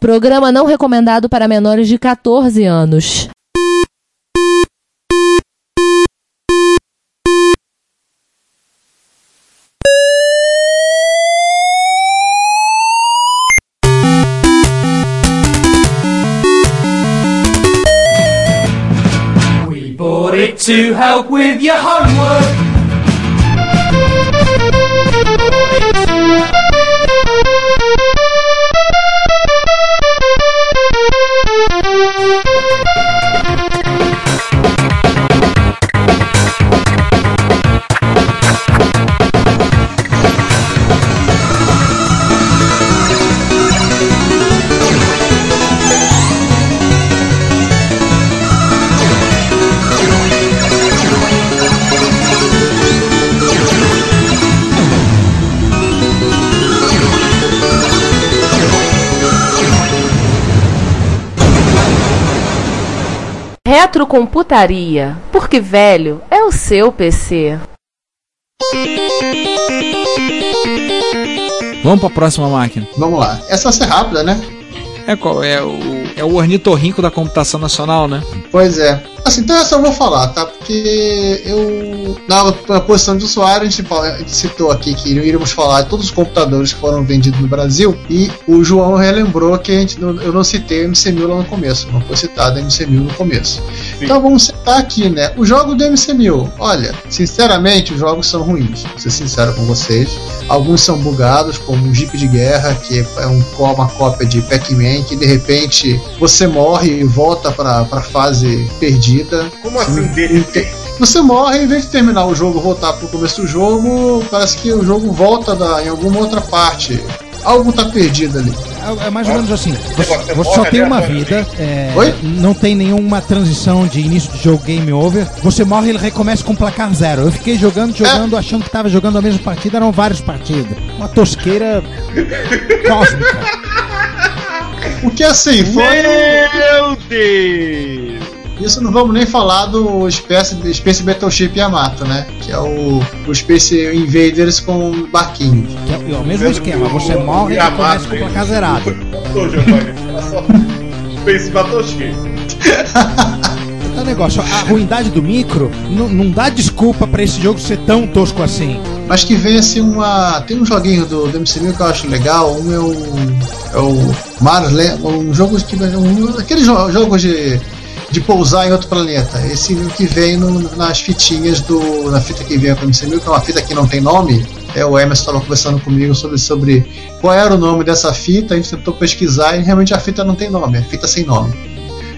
Programa não recomendado para menores de 14 anos. We bought it to help with your homework. Retrocomputaria, porque velho é o seu PC. Vamos pra próxima máquina. Vamos lá. Essa vai ser rápida, né? É qual? É o, é o ornitorrinco da computação nacional, né? Pois é. Assim, então essa eu vou falar, tá? Porque eu, na, na posição de usuário, a gente, a gente citou aqui que iríamos falar de todos os computadores que foram vendidos no Brasil e o João relembrou que a gente, eu não citei o MC1000 lá no começo, não foi citado o MC1000 no começo. Então vamos citar aqui, né? O jogo do MC1000, olha, sinceramente, os jogos são ruins, vou ser sincero com vocês. Alguns são bugados, como o Jeep de Guerra, que é um, uma cópia de Pac-Man, que de repente você morre e volta para a fase perdida. Como assim, de repente? Você morre, em vez de terminar o jogo voltar pro começo do jogo, parece que o jogo volta da, em alguma outra parte. Algo tá perdido ali. É, é mais ou menos assim. Você, Você só tem uma vida, é, Oi? não tem nenhuma transição de início de jogo game over. Você morre e ele recomeça com placar zero. Eu fiquei jogando, jogando, achando que tava jogando a mesma partida, eram várias partidas. Uma tosqueira cósmica. O que assim, foi. Meu Deus! Isso não vamos nem falar do Space, Space Battleship Yamato, né? Que é o, o Space Invaders com barquinhos. Que é, é o mesmo esquema. Você morre e recomeça com placar zerado. Space Battleship. Então, negócio, a ruindade do micro não, não dá desculpa pra esse jogo ser tão tosco assim. Mas que vem assim uma. Tem um joguinho do, do MC1000 que eu acho legal. Um é o. É o um jogo que. Um, aqueles jo- jogos de. De pousar em outro planeta. Esse que vem no- nas fitinhas do. Na fita que vem com o MC1000, que é uma fita que não tem nome. É, o Emerson estava conversando comigo sobre, sobre qual era o nome dessa fita. A gente tentou pesquisar e realmente a fita não tem nome. É fita sem nome.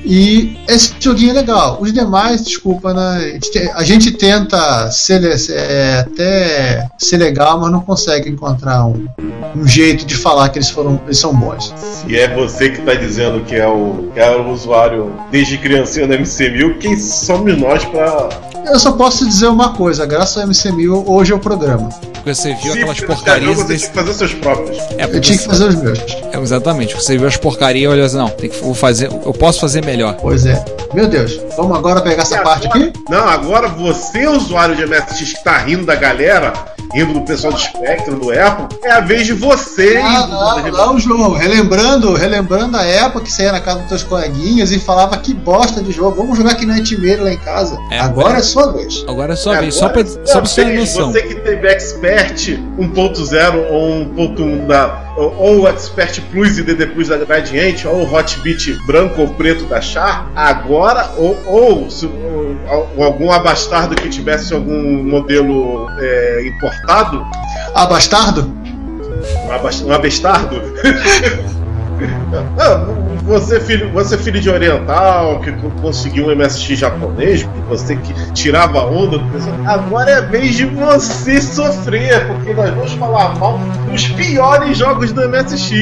E esse joguinho é legal. Os demais, desculpa, né? A gente, tenta ser, é, até ser legal, mas não consegue encontrar um, um jeito de falar que eles foram eles são bons. Se é você que tá dizendo que é o, que é o usuário desde criancinha do MC1000, quem somos nós pra. Eu só posso dizer uma coisa, graças ao MC1000, hoje é o programa. Porque você viu aquelas você porcarias Você desse. tem que fazer seus próprios. É, Eu tinha que fazer os meus. é, exatamente. Você viu as porcarias e olhou assim, não, tem que vou fazer. Eu posso fazer melhor. Pois é. Meu Deus, vamos agora pegar essa E parte agora- aqui? Não, agora você, usuário de MSX que tá rindo da galera, rindo do pessoal do Spectrum, do Apple, é a vez de você. Ah, não, não, João. Relembrando, relembrando a época que você ia na casa dos teus coleguinhas e falava que bosta de jogo. Vamos jogar aqui no Nightmare lá em casa. É, agora é. é sua vez. Agora é só Agora, vez, só pra, só pra você ter noção. Você que teve Expert 1.0 ou 1.1 da. Ou, o Expert Plus e DD Plus da Gradiente, ou o Hotbit branco ou preto da Char, agora, ou, ou, se- ou- algum abastardo que tivesse algum modelo é, importado, Ah, bastardo? um abas- abestardo. Não, você filho, você filho de oriental que co- conseguiu um MSX japonês, você que tirava a onda do pessoal. Agora é a vez de você sofrer, porque nós vamos falar mal dos piores jogos do MSX.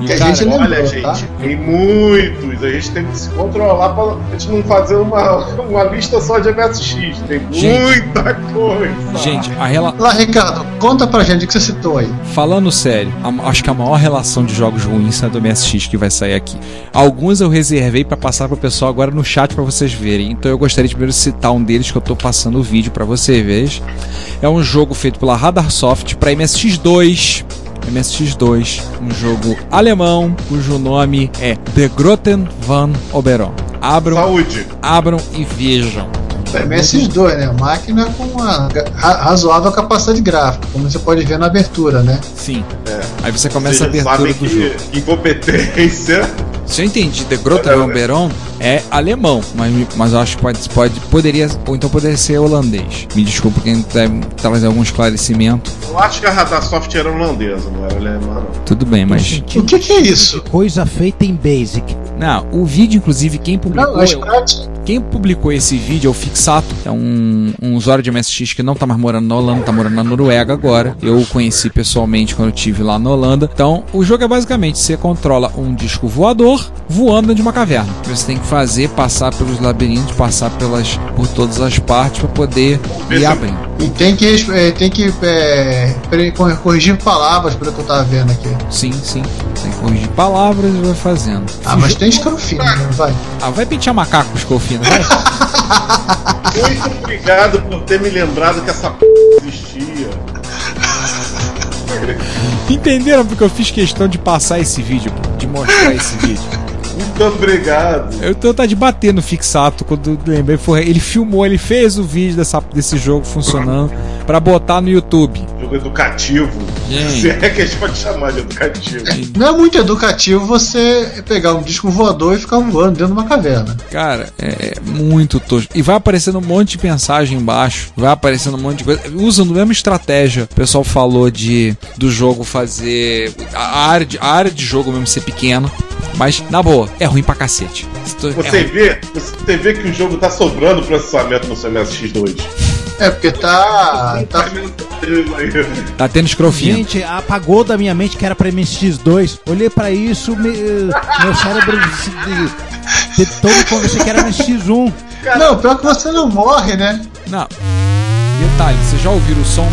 E, Que a cara, gente lembrou, Olha, gente, tá? tem muitos. A gente tem que se controlar pra gente não fazer uma, uma lista só de MSX. Tem Gente. muita coisa. Gente, a rela... Lá, Ricardo, conta pra gente o que você citou aí. falando sério, a- acho que a maior relação de jogos ruins é a do MSX que vai sair aqui. Alguns eu reservei pra passar pro pessoal agora no chat pra vocês verem. Então eu gostaria de primeiro citar um deles que eu tô passando o vídeo pra você ver. É um jogo feito pela Radar Soft pra MSX2. MSX2, um jogo alemão cujo nome é The Grotten van Oberon. Abram, Saúde. abram e vejam. MSX2, né? Máquina com uma ra- razoável capacidade gráfica, como você pode ver na abertura, né? Sim. Aí você começa a Vocês já abertura sabem do jogo. que incompetência. Se eu entendi, The van Oberon é alemão, mas, mas eu acho que pode, pode, poderia, ou então poderia ser holandês. Me desculpa quem deve trazer algum esclarecimento. Eu acho que a Radasoft era holandesa, não era alemã, não. Tudo bem, mas. O que, que é isso? Coisa feita em Basic. Não, o vídeo, inclusive, quem publicou. Não, é Sprite. Quem publicou esse vídeo é o Fixato, é um, um usuário de MSX que não tá mais morando na Holanda, tá morando na Noruega agora. Eu o conheci pessoalmente quando eu estive lá na Holanda. Então, o jogo é basicamente: você controla um disco voador voando dentro de uma caverna. Você tem que fazer, passar pelos labirintos, passar pelas, por todas as partes para poder ir abrindo. E tem que, é, tem que é, corrigir palavras, pelo que eu tava vendo aqui. Sim, sim. Tem que corrigir palavras e vai fazendo. Ah, mas tem escrofino, né? Vai. Ah, vai pentear macaco com escofino, vai? Muito obrigado por ter me lembrado que essa p existia. Entenderam porque eu fiz questão de passar esse vídeo, de mostrar esse vídeo? Muito obrigado. Eu tô tá de bater no Fixato quando lembrei. Ele filmou, ele fez o vídeo dessa, desse jogo funcionando pra botar no YouTube. Educativo. Gente. Se é que a gente pode chamar de educativo. Não é muito educativo você pegar um disco voador e ficar voando dentro de uma caverna. Cara, é muito tosco. E vai aparecendo um monte de mensagem embaixo. Vai aparecendo um monte de coisa. Usando a mesma estratégia. O pessoal falou de do jogo fazer. A área de, a área de jogo mesmo ser pequena. Mas, na boa, é ruim pra cacete. É Você ruim. vê, você vê que o jogo tá sobrando processamento no seu MSX2. É, porque tá. tá Tá tendo escrofino. Gente, apagou da minha mente que era pra MSX2. Olhei pra isso, me- meu cérebro se de, de todo achei que era MSX1. não, pior que você não morre, né? Não. Detalhe, vocês já ouviram o som?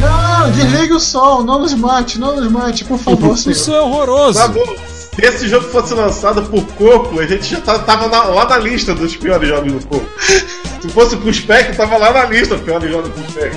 Não, desligue o som, não nos mate, não nos mate, por favor, O senhor. som é horroroso. Tá bom. Se esse jogo fosse lançado por Coco, a gente já tá- tava na- lá na lista dos piores jogos do Coco. Se fosse pro Spec, tava lá na lista dos piores jogos do Spec.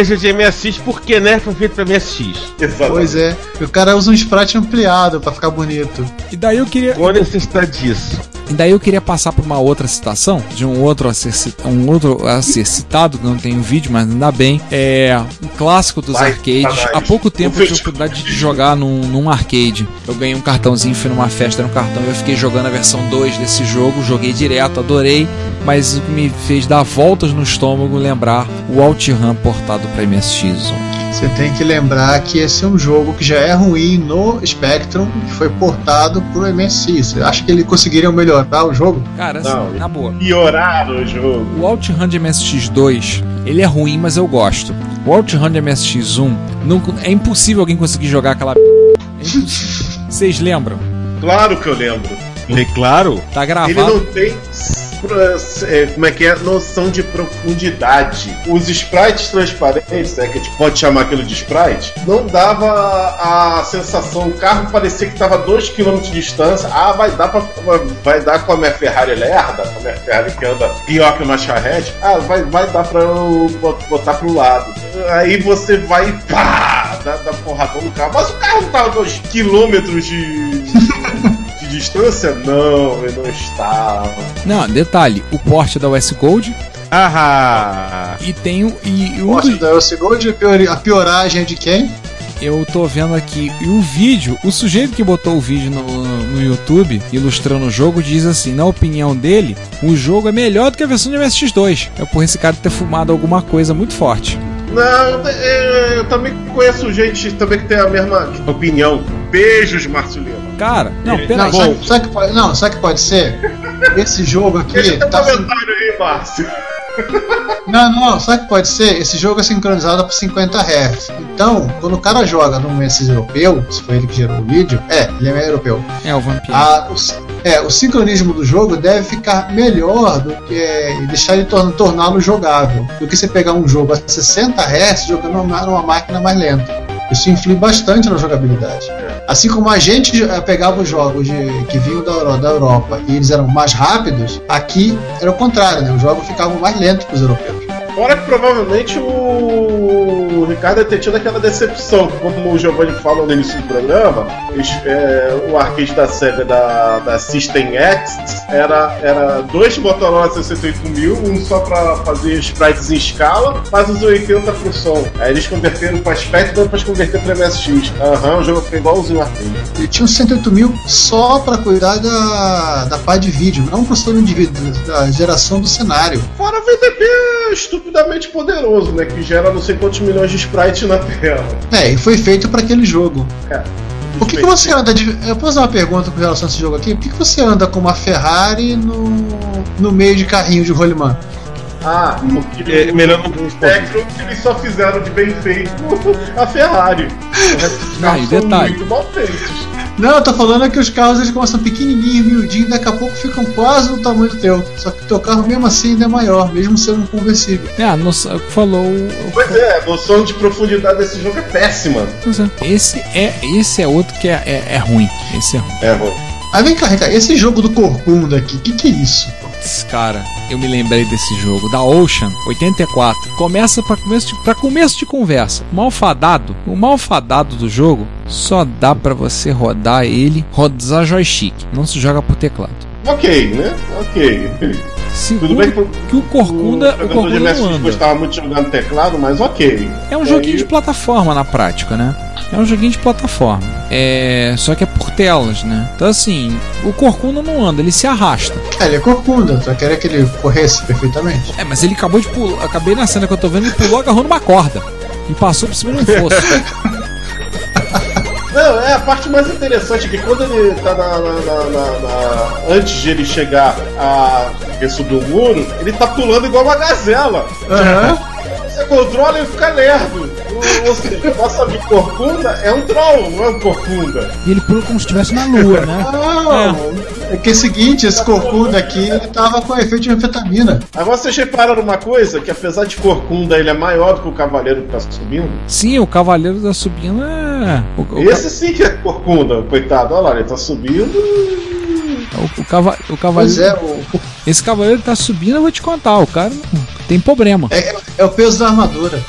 Esse de MSX porque né foi feito pra MSX. Exatamente. Pois é, o cara usa um sprite ampliado pra ficar bonito. E daí eu queria. Qual a necessidade disso? E daí eu queria passar por uma outra citação de um outro a ser, um outro a ser citado, não tem um vídeo, mas ainda bem. É um clássico dos Vai, arcades. Há pouco tempo eu tive a oportunidade de jogar num, num arcade. Eu ganhei um cartãozinho, fui numa festa, era um cartão. Eu fiquei jogando a versão 2 desse jogo, joguei direto, adorei. Mas o que me fez dar voltas no estômago lembrar o OutRun portado para MSX. Você tem que lembrar que esse é um jogo que já é ruim no Spectrum, que foi portado pro MSI. Você acha que ele conseguiria melhorar o jogo? Cara, assim, Não, na boa. Pioraram o jogo. O OutRun de MSX2, ele é ruim, mas eu gosto. O OutRun de MSX1, não- é impossível alguém conseguir jogar aquela. É impossível. Vocês lembram? Claro que eu lembro. É claro. Tá Ele gravado. não tem. É, Como é que é? Noção de profundidade. Os sprites transparentes, né, que a gente pode chamar aquilo de sprite, não dava a sensação. O carro parecia que estava a 2km de distância. Ah, vai dar, pra, vai dar com a minha Ferrari lerda, com a minha Ferrari que anda pior que uma charrete. Ah, vai, vai dar pra eu botar pro lado. Aí você vai e pá! Dá, dá porradão no carro. Mas o carro não tava a 2km de. distância? Não, ele não estava. Não, detalhe, o porte da US Gold Ah, e tem o. E, e um Poxa, dos- da Elsie Gold, a pioragem é de quem? eu tô vendo aqui. E o vídeo, o sujeito que botou o vídeo no, no YouTube, ilustrando o jogo, diz assim: na opinião dele, o jogo é melhor do que a versão de MSX2. É por esse cara ter fumado alguma coisa muito forte. Não, eu, eu também conheço gente também que tem a mesma opinião. Beijos, Márcio Lima. Cara, não, Não, peraí. sabe, sabe que pode, não, sabe que pode ser? Esse jogo aqui Deixa tá. comentário aí, Márcio. Não, não, sabe que pode ser? Esse jogo é sincronizado por 50 Hz. Então, quando o cara joga num MSX europeu, se foi ele que gerou o vídeo, é, ele é europeu. É o Vampiro. A- o, si- é, o sincronismo do jogo deve ficar melhor do que é, deixar ele tor- torná-lo jogável do que você pegar um jogo a 60 Hz jogando numa, numa máquina mais lenta. Isso influi bastante na jogabilidade. Assim como a gente eh, pegava os jogos de- que vinham da, da Europa e eles eram mais rápidos, aqui era o contrário, né? Os jogos ficavam mais lentos que os europeus. Fora que provavelmente o, o Ricardo deve ter tido aquela decepção, como o Giovanni falou no início do programa, é, o arcade da SEGA da, da System X era, era dois Motorola 68000, um só pra fazer sprites em escala, mais os 80 pro som. Aí eles converteram para aspecto depois converter para MSX. Aham, o jogo ficou igualzinho o arcade. Ele tinha uns 108 mil só pra cuidar da, da parte de vídeo, não pro sistema de vídeo, da geração do cenário. Fora o VDP estupidamente poderoso, né? Que gera não sei quantos milhões de sprites na tela. É, e foi feito pra aquele jogo. Cara, Por que, que você anda de. Eu posso fazer uma pergunta com relação a esse jogo aqui? Por que, que você anda com uma Ferrari no, no meio de carrinho de rolimã? Ah, porque É, melhor não- no Spectrum eles só fizeram de bem feito a Ferrari. O Ah, carros e são detalhe. muito mal feitos. Não, eu tô falando é que os carros eles começam pequenininhos, miudinhos, daqui a pouco ficam quase do tamanho do teu. Só que o teu carro mesmo assim ainda é maior, mesmo sendo um conversível. É, a noção, falou. o- Pois é, a noção de profundidade desse jogo é péssima. Pois é. Esse é, esse é outro que é, é, é ruim. Esse é ruim. É, bom. Mas vem cá, Ricardo, esse jogo do Corcunda aqui, que que é isso? Putz, cara, eu me lembrei desse jogo, da Ocean 84. Começa pra começo de, começo de conversa. Malfadado, o malfadado do jogo só dá pra você rodar ele, rodar joystick. Não se joga por teclado. Ok, né? Ok. Segundo, Tudo bem que o- que o Corcunda, o de Corcunda não anda. gostava muito de jogar no teclado, mas ok. É um Aí- joguinho de plataforma na prática, né? É um joguinho de plataforma. É, só que é por telas, né? Então assim, o Corcunda não anda, ele se arrasta. É, ele é Corcunda, tu queria que ele corresse perfeitamente? É, mas ele acabou de pular. Acabei na cena que eu tô vendo, ele pulou agarrou numa corda. E passou por cima de um fosso. Não, é a parte mais interessante que quando ele tá na, na- na- na- antes de ele chegar a subir o muro, ele tá pulando igual uma gazela. Aham. Você controla e fica lerdo. Ou seja, nossa amigo corcunda é um troll, não é um corcunda. E ele pula como se estivesse na lua, né? Não, é que é o seguinte, esse Corcunda aqui, ele tava com efeito de anfetamina. Agora vocês repararam uma coisa, que apesar de corcunda ele é maior do que o cavaleiro que tá subindo? Sim, o Cavaleiro da Subindo é. O, o, Esse sim que é corcunda, coitado. Olha lá, ele tá subindo. o, o, cava- o Pois Cavaleiro. é, o, Esse Cavaleiro tá subindo, eu vou te contar. O cara não- tem problema. é, é o peso da armadura.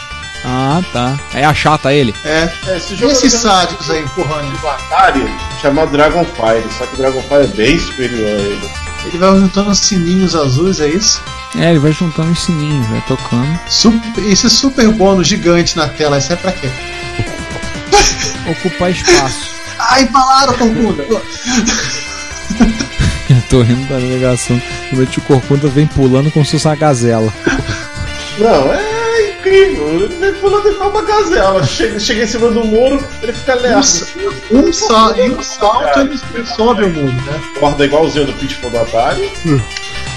Ah, tá. É achata ele. É. É, esse E jogo esses é sádicos aí empurrando? do Atari chamado Dragonfire, só que o Dragonfire é bem superior a ele. Ele vai juntando sininhos azuis, é isso? É, ele vai juntando os sininhos, vai tocando. Super, esse super bônus gigante na tela, isso é pra quê? Ocupar espaço. Ah, empalaram, Corcunda! eu tô rindo da negação. O Corcunda vem pulando como se fosse uma gazela. Não, é incrível. Ele vem pulando igual uma gazela. Chega, chega em cima do muro, ele fica lerdo. Um, sal, e um salto ele ele sobe o mundo, né? Corda igualzinho do Pitfall do Atari.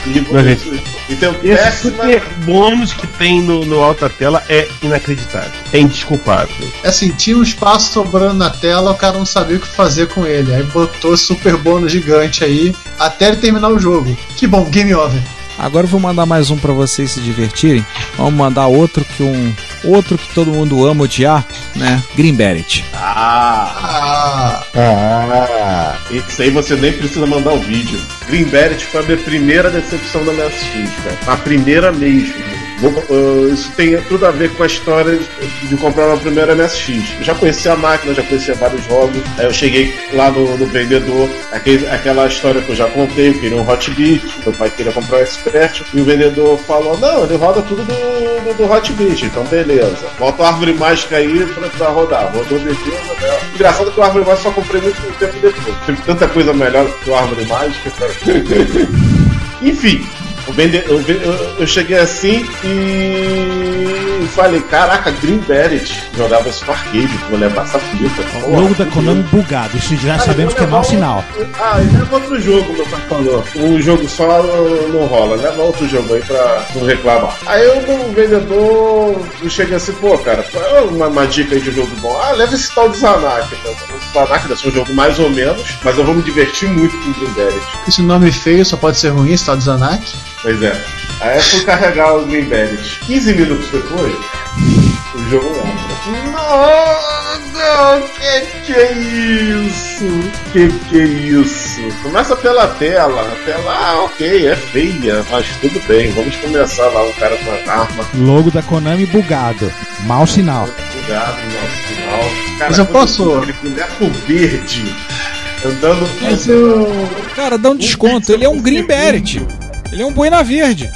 E, Mas, e tem o Esse péssima. super bônus que tem no, no alta tela é inacreditável. É indesculpável. Assim, tinha um espaço sobrando na tela, o cara não sabia o que fazer com ele. Aí botou super bônus gigante aí, até ele terminar o jogo. Que bom, game over. Agora eu vou mandar mais um pra vocês se divertirem. Vamos mandar outro que um. Outro que todo mundo ama odiar, né? Green Beret. Ah, Ah, Ah, isso aí você nem precisa mandar o vídeo. Green Beret foi a minha primeira decepção da MSX, cara. A primeira mesmo. Vou- uh, isso tem tudo a ver com a história de, de comprar uma primeira MSX. Eu já conhecia a máquina, já conhecia vários jogos. Aí eu cheguei lá no, no vendedor, aquele- aquela história que eu já contei, eu queria um Hot Beat, meu pai queria comprar um Expert, e o vendedor falou, não, ele roda tudo do, do, do Hot Beat, então beleza. Bota a árvore mágica aí pra, pra rodar. Rodou defesa, né? Engraçado que o árvore mágica só comprei muito tempo depois. Teve tanta coisa melhor que o árvore mágica. Enfim, o vende- eu, eu- cheguei assim e falei, caraca, Green Beret jogava isso no arcade, vou levar essa fita. O logo da Konami bugado. Isso já sabemos que é mau sinal. Ah, e leva outro jogo, meu pai falou. Um jogo só não, rola, leva outro jogo aí pra não reclamar. Aí eu, no vendedor, eu cheguei assim, pô, cara, é uma, uma dica aí de jogo bom? Ah, leva esse tal de Zanak. Esse Zanak deve ser um jogo mais ou menos, mas eu vou me divertir muito com o Green Beret. esse nome feio só pode ser ruim, esse tal de Zanak. Pois é. Aí eu fui carregar o Green Beret. 15 minutos depois, o jogo entra. Não, que que é isso? Que que é isso? Começa pela tela. A tela, ah, ok, é feia, mas tudo bem. Vamos começar lá, um cara com a arma. Logo da Konami bugado. Mau sinal. jogado no nosso final. Cara, Mas eu posso- Aquele boneco verde andando Mas eu. Cara, dá um desconto. Ele é um Green Beret. Ele é um boina verde.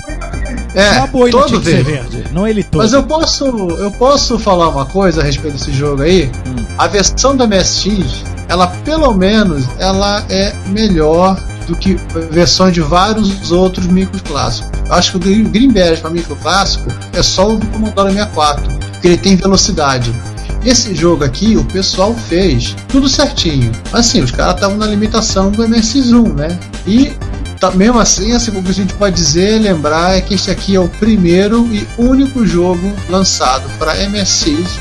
É, Uma boina todo tinha verde. verde, não ele todo. Mas eu posso, eu posso falar uma coisa a respeito desse jogo aí. A versão da MSX, ela pelo menos, ela é melhor do que versões de vários outros micros clássicos. Eu acho que o Green- Green Beret para micro clássico é só o do Commodore 64, porque ele tem velocidade. Esse jogo aqui, o pessoal fez tudo certinho. Mas assim, os caras estavam na limitação do MSX1, né? E tá- mesmo assim, assim, o que a gente pode dizer, lembrar, é que este aqui é o primeiro e único jogo lançado para MSX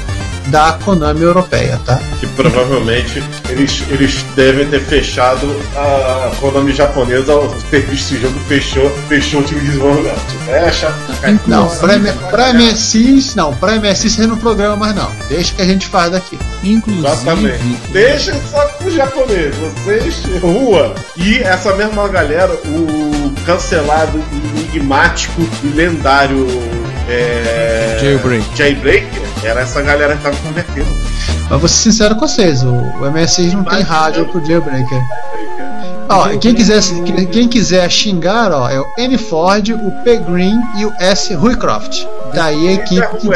da Konami europeia, tá? que provavelmente eles, eles devem ter fechado a Konami japonesa ao ter visto esse jogo, fechou, fechou o time de desenvolvimento. Fecha. Não, pra, MSX, não, pra MSX você não programa mais não. Deixa que a gente faz daqui. Inclusive. Exatamente. Deixa só com o japonês, vocês, rua. E essa mesma galera, o cancelado, enigmático e lendário é... Jailbreak. Jailbreaker, era essa galera que tava convertendo. Mas vou ser sincero com vocês, o, o MSX não tem rádio pro Jailbreaker. Ó, quem quiser, quem quiser xingar, ó, é o N Ford, o P Green e o S Ruicroft. Daí a equipe que.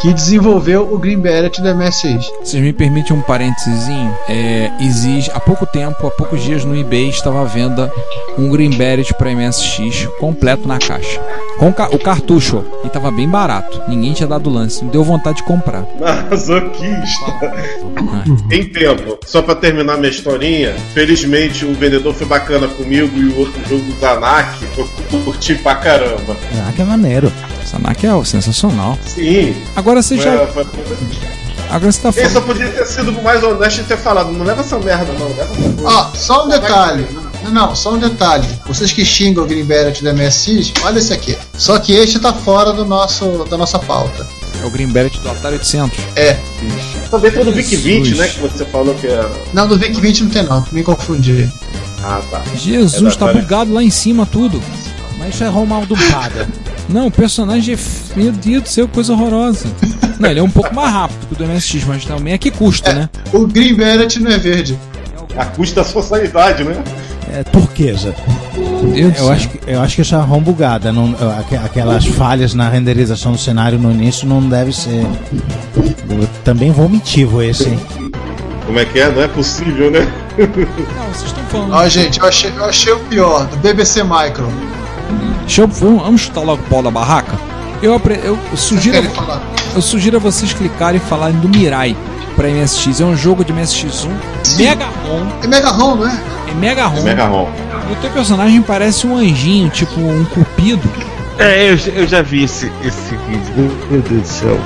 Que desenvolveu o Green Beret do MSX. Vocês me permitem um parênteses? É, exige, há pouco tempo, há poucos dias no eBay estava à venda um Green Beret para MSX completo na caixa. Com ca- o cartucho. E tava bem barato. Ninguém tinha dado lance. Me deu vontade de comprar. Masoquista. em tempo, só pra terminar minha historinha, felizmente o vendedor foi bacana comigo e o outro jogo do Zanak eu curti pra caramba. Ah, que maneiro. Sanak é sensacional. Sim, Agora você já. foi- Agora você tá ele só falando. podia ter sido mais honesto e ter falado, não leva essa merda não, leva essa coisa. Ó, só um detalhe. Não, não, só um detalhe. Vocês que xingam o Green Beret do MSX, olha esse aqui. Só que este tá fora do nosso, da nossa pauta. É o Green Beret do Atari 800. É. Também tem do Vic 20, Jesus. né, que você falou que é... Não, do VIC 20 não tem não, me confundi. Ah, tá. Jesus, É tá bugado lá em cima tudo. Mas isso é Romaldo Pada. Não, o personagem é. Meu Deus do céu, coisa horrorosa. Não, ele é um pouco mais rápido que o do MSX, mas também é que custa, né? O Green Beret não é verde. A custa da sua sanidade, né? É turquesa. Eu céu. acho, que, eu acho que isso é ROM bugada. Não, aque- aquelas falhas na renderização do cenário no início não deve ser. Eu também vomitivo esse, hein? Como é que é? Não é possível, né? Não, vocês estão falando. Ó, gente, eu achei, eu achei o pior, do BBC Micro. Deixa eu, vamos, chutar logo o pau da barraca? Eu, eu sugiro, falar? eu sugiro a vocês clicarem e falarem do Mirai pra MSX. É um jogo de MSX1, Mega ROM, É Mega ROM, não é? é Mega ROM. Mega ROM. E o teu personagem parece um anjinho, tipo um cupido. É, eu, eu já vi esse, esse vídeo. Meu Deus do céu.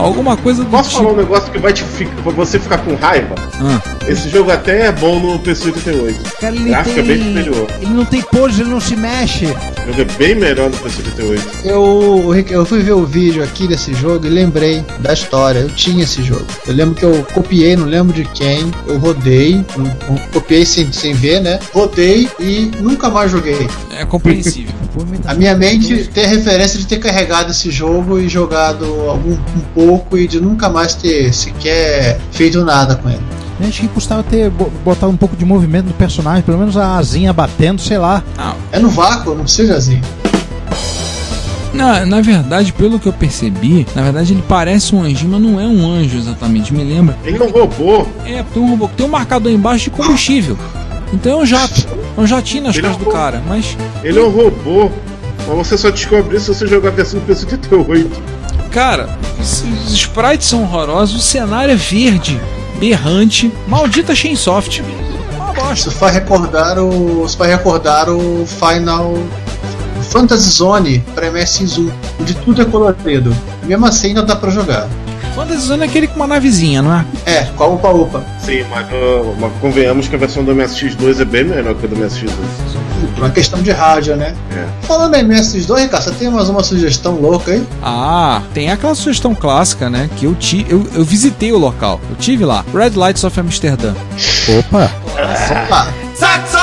Alguma coisa do Posso tipo. falar um negócio que vai te fi- você ficar com raiva? Ah, Esse jogo até é bom no PC88. Cara, O gráfico é bem superior. ele não tem pose, ele não se mexe. O jogo é bem melhor no PC88. Eu, eu fui ver o vídeo aqui desse jogo e lembrei da história. Eu tinha esse jogo. Eu lembro que eu copiei, não lembro de quem. Eu rodei, eu copiei sem, sem ver, né? Rodei e nunca mais joguei. é compreensível. A minha mente tem a referência de ter carregado esse jogo e jogado algum um pouco e de nunca mais ter sequer feito nada com ele. Acho que custava ter bo- botar um pouco de movimento no personagem, pelo menos a asinha batendo, sei lá. É no vácuo, não precisa assim. Na, na verdade, pelo que eu percebi, na verdade ele parece um anjinho, mas não é um anjo exatamente. Me lembra? Ele é um robô. É, tem um robô que tem um marcador embaixo de combustível. Então é um jato. É um jatinho nas Ele é costas um do robô. cara. Mas, Ele é um robô. Mas você só descobre isso se você jogar a versão do PC88. Cara, esses sprites são horrorosos. O cenário é verde, berrante. Maldita Chainsoft. Uma bosta. Isso faz recordar o. Isso faz recordar o Final Fantasy Zone para MSX1, onde tudo é colorido. Mesmo assim ainda dá pra jogar. Fantasy Zone é aquele com uma navezinha, não é? É, com a Upa Upa. Sim, mas, uh, mas convenhamos que a versão do MSX2 é bem melhor que a do MSX1. Por uma questão de rádio, né? É. Falando em MSX2, Ricardo, você tem mais uma sugestão louca aí? Ah, tem aquela sugestão clássica, né? Que eu, ti, eu, eu visitei o local. Eu tive lá. Red Lights of Amsterdã. Opa! Opa! Saxo! Show.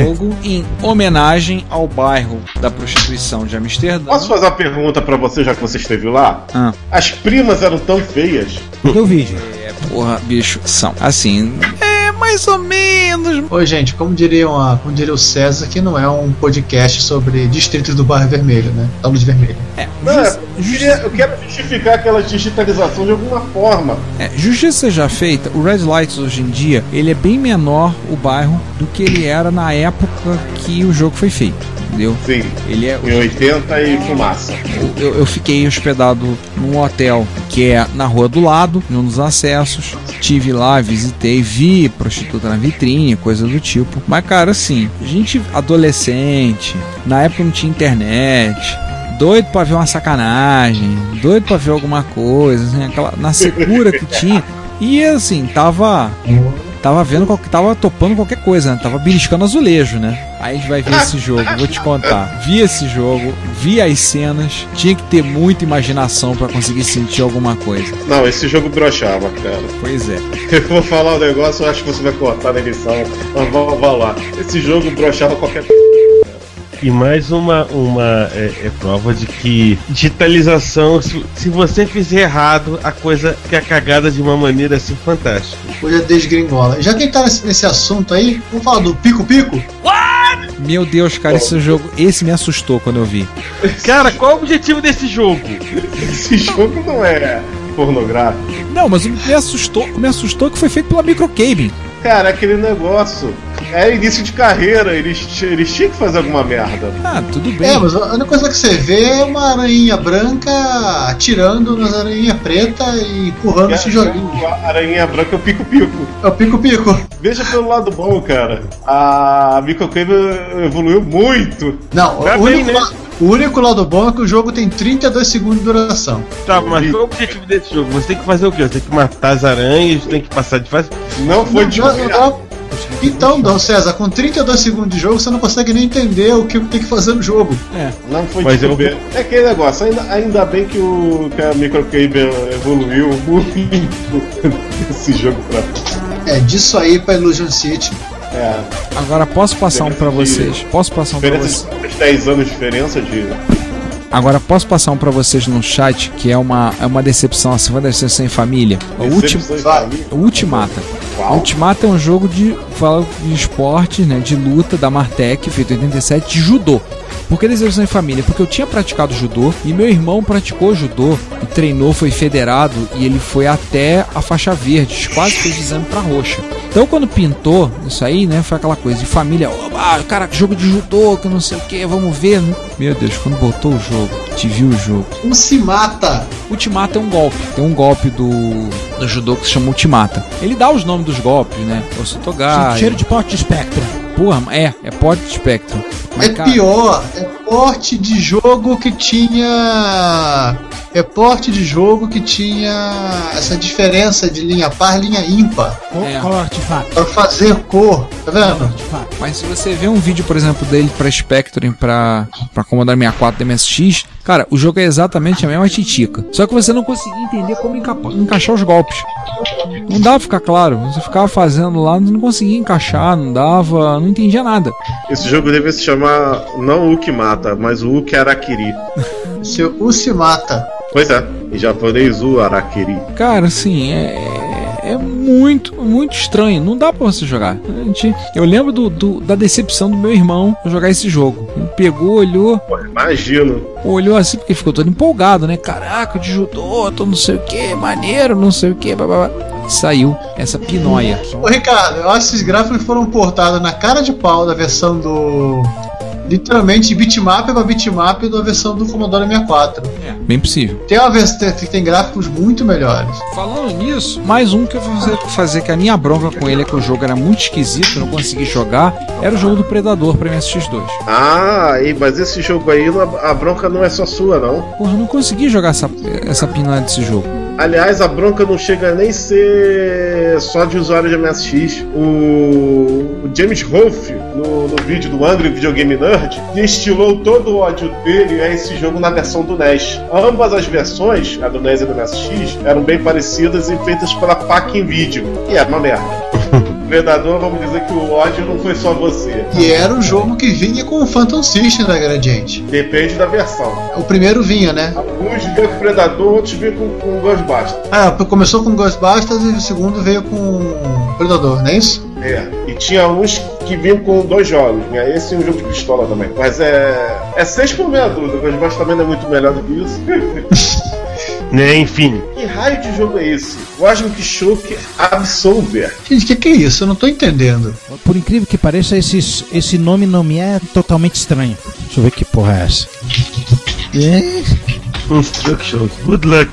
Jogo em homenagem ao bairro da prostituição de Amsterdã. Posso fazer uma pergunta pra você, já que você esteve lá? Ah. As primas eram tão feias? Eu vi. É, porra, bicho, são. Assim, é mais ou menos. Oi, gente, como diria, uma, como diria o César, que não é um podcast sobre distritos do bairro vermelho, né? Da luz vermelha. É, Não, é, eu, queria- eu quero justificar aquela digitalização de alguma forma. é, justiça já feita, o Red Lights hoje em dia, ele é bem menor o bairro do que ele era na época que o jogo foi feito. Entendeu? Sim, Ele é. em 80 e fumaça. Eu, eu fiquei hospedado num hotel que é na rua do lado, num dos acessos. Tive lá, visitei, vi prostituta na vitrine, coisa do tipo. Mas, cara, assim, gente adolescente, na época não tinha internet. Doido pra ver uma sacanagem, doido pra ver alguma coisa, assim, aquela, na secura que tinha. E assim, tava. Tava vendo, tava topando qualquer coisa, né? Tava beliscando azulejo, né? Aí a gente vai ver esse jogo, vou te contar. Vi esse jogo, vi as cenas, tinha que ter muita imaginação pra conseguir sentir alguma coisa. Não, esse jogo brochava, cara. Pois é. Eu vou falar um negócio, eu acho que você vai cortar na edição, mas vá lá. Esse jogo brochava qualquer E mais uma, uma é, é prova de que digitalização, se, se você fizer errado, a coisa fica cagada de uma maneira assim fantástica. É desgringola. Já que a gente tá nesse, nesse assunto aí, vamos falar do Pico Pico? Meu Deus, cara, esse jogo, esse me assustou quando eu vi. Cara, qual é o objetivo desse jogo? Esse jogo não é pornográfico. Não, mas o que me assustou, me assustou que foi feito pela Microcabing. Cara, aquele negócio. É início de carreira, eles, eles tinham que fazer alguma merda. Ah, tudo bem. É, mas a única coisa que você vê é uma aranha branca atirando nas aranhas preta e empurrando esse joguinho. A aranha branca é o pico-pico. É o Pico Pico. Veja pelo lado bom, cara. A Microcable evoluiu muito. Não, o, bem, único, né? o único lado bom é que o jogo tem 32 segundos de duração. Tá, mas qual é o objetivo desse jogo? Você tem que fazer o quê? Você tem que matar as aranhas, tem que passar de fase. Não foi Não, de não, não. Então, Dom César, com 32 segundos de jogo, você não consegue nem entender o que tem que fazer no jogo. Não foi Mas de eu-. É aquele negócio, ainda, ainda bem que, o, que a Microcable evoluiu muito esse jogo pra. É disso aí pra Illusion City. É, Agora posso passar um pra vocês? Posso passar um pra vocês? diferença de 10 anos de diferença de. Agora posso passar um pra vocês no chat que é uma, é uma decepção, assim, uma decepção em família. O, ulti, decepções de vai. família. o Ultimata. Qual? Ultimata é um jogo de, fala de esporte, né, de luta da Martech, feito em 87, de judô. Por que decepção em família? Porque eu tinha praticado judô e meu irmão praticou judô e treinou, foi federado e ele foi até a faixa verde, quase fez exame pra roxa. Então quando pintou isso aí, né, foi aquela coisa de família, "Ó, ah, cara, jogo de judô, que não sei o que, vamos ver. né?" Meu Deus, quando botou o jogo, te viu o jogo. Um se mata. Ultimata é um golpe. Tem um golpe do, do judô que se chama Ultimata. Ele dá os nomes dos golpes, né? O Sotogai. Cheiro de pote de espectro. Porra, é, é Pod Spectrum. Mas, É cara, pior, é porte de jogo que tinha. É porte de jogo que tinha essa diferença de linha par, linha ímpar. É. qual é o artefato? Pra fazer cor, tá é vendo? Mas se você vê um vídeo, por exemplo, dele pra Spectrum pra, pra Commodore 64 MSX, cara, o jogo é exatamente a mesma titica. Só que você não conseguia entender como encapa- encaixar os golpes. Não dava pra ficar claro. Você ficava fazendo lá, não conseguia encaixar, não dava, não entendia nada. Esse jogo deve se chamar não o que mata, mas o que Arakiri. Seu U se mata. Pois é, em japonês o Arakiri. Cara, assim, é muito, muito estranho. Não dá pra você jogar. A gente, eu lembro do, do- da decepção do meu irmão jogar esse jogo. Ele pegou, olhou, Pô, imagino. olhou assim, porque ficou todo empolgado, né? Caraca, de judô, tô não sei o que, maneiro, não sei o que, blá. Saiu essa pinóia. Ô Ricardo, eu acho que esses gráficos foram portados na cara de pau da versão do. Literalmente bitmap pra bitmap da versão do Commodore 64. Bem possível. Tem uma versão tem, tem gráficos muito melhores. Falando nisso, mais um que eu vou fazer, que a minha bronca com ele é que o jogo era muito esquisito, eu não consegui jogar, era o jogo do Predador pra MSX2. Ah, e- mas esse jogo aí, a bronca não é só sua, não. Porra, eu não consegui jogar essa, essa pinóia desse jogo. Aliás, a bronca não chega nem ser só de usuário de MSX. O, o James Rolfe, no, no vídeo do Angry Video Game Nerd, destilou todo o ódio dele a esse jogo na versão do NES. Ambas as versões, a do NES e a do MSX, eram bem parecidas e feitas pela Pac Video. E era uma merda. Predador, vamos dizer que o ódio não foi só você. E era o jogo que vinha com o Phantom System da Gradiente. Depende da versão. O primeiro vinha, né? Alguns vinham com Predador, outros vinham com, com Ghostbusters. Ah, começou com Ghostbusters e o segundo veio com Predador, não é isso? É. E tinha uns que vinham com dois jogos, né? Esse é um jogo de pistola também. Mas é. É 6 por meia dúzia. O Ghostbusters também não é muito melhor do que isso. Né, enfim. que raio de jogo é esse? Cosmic Shock Absolver. Gente, o que, que é isso? Eu não tô entendendo. Por incrível que pareça, esse, esse nome não me é totalmente estranho. Deixa eu ver que porra é essa. É. Good luck.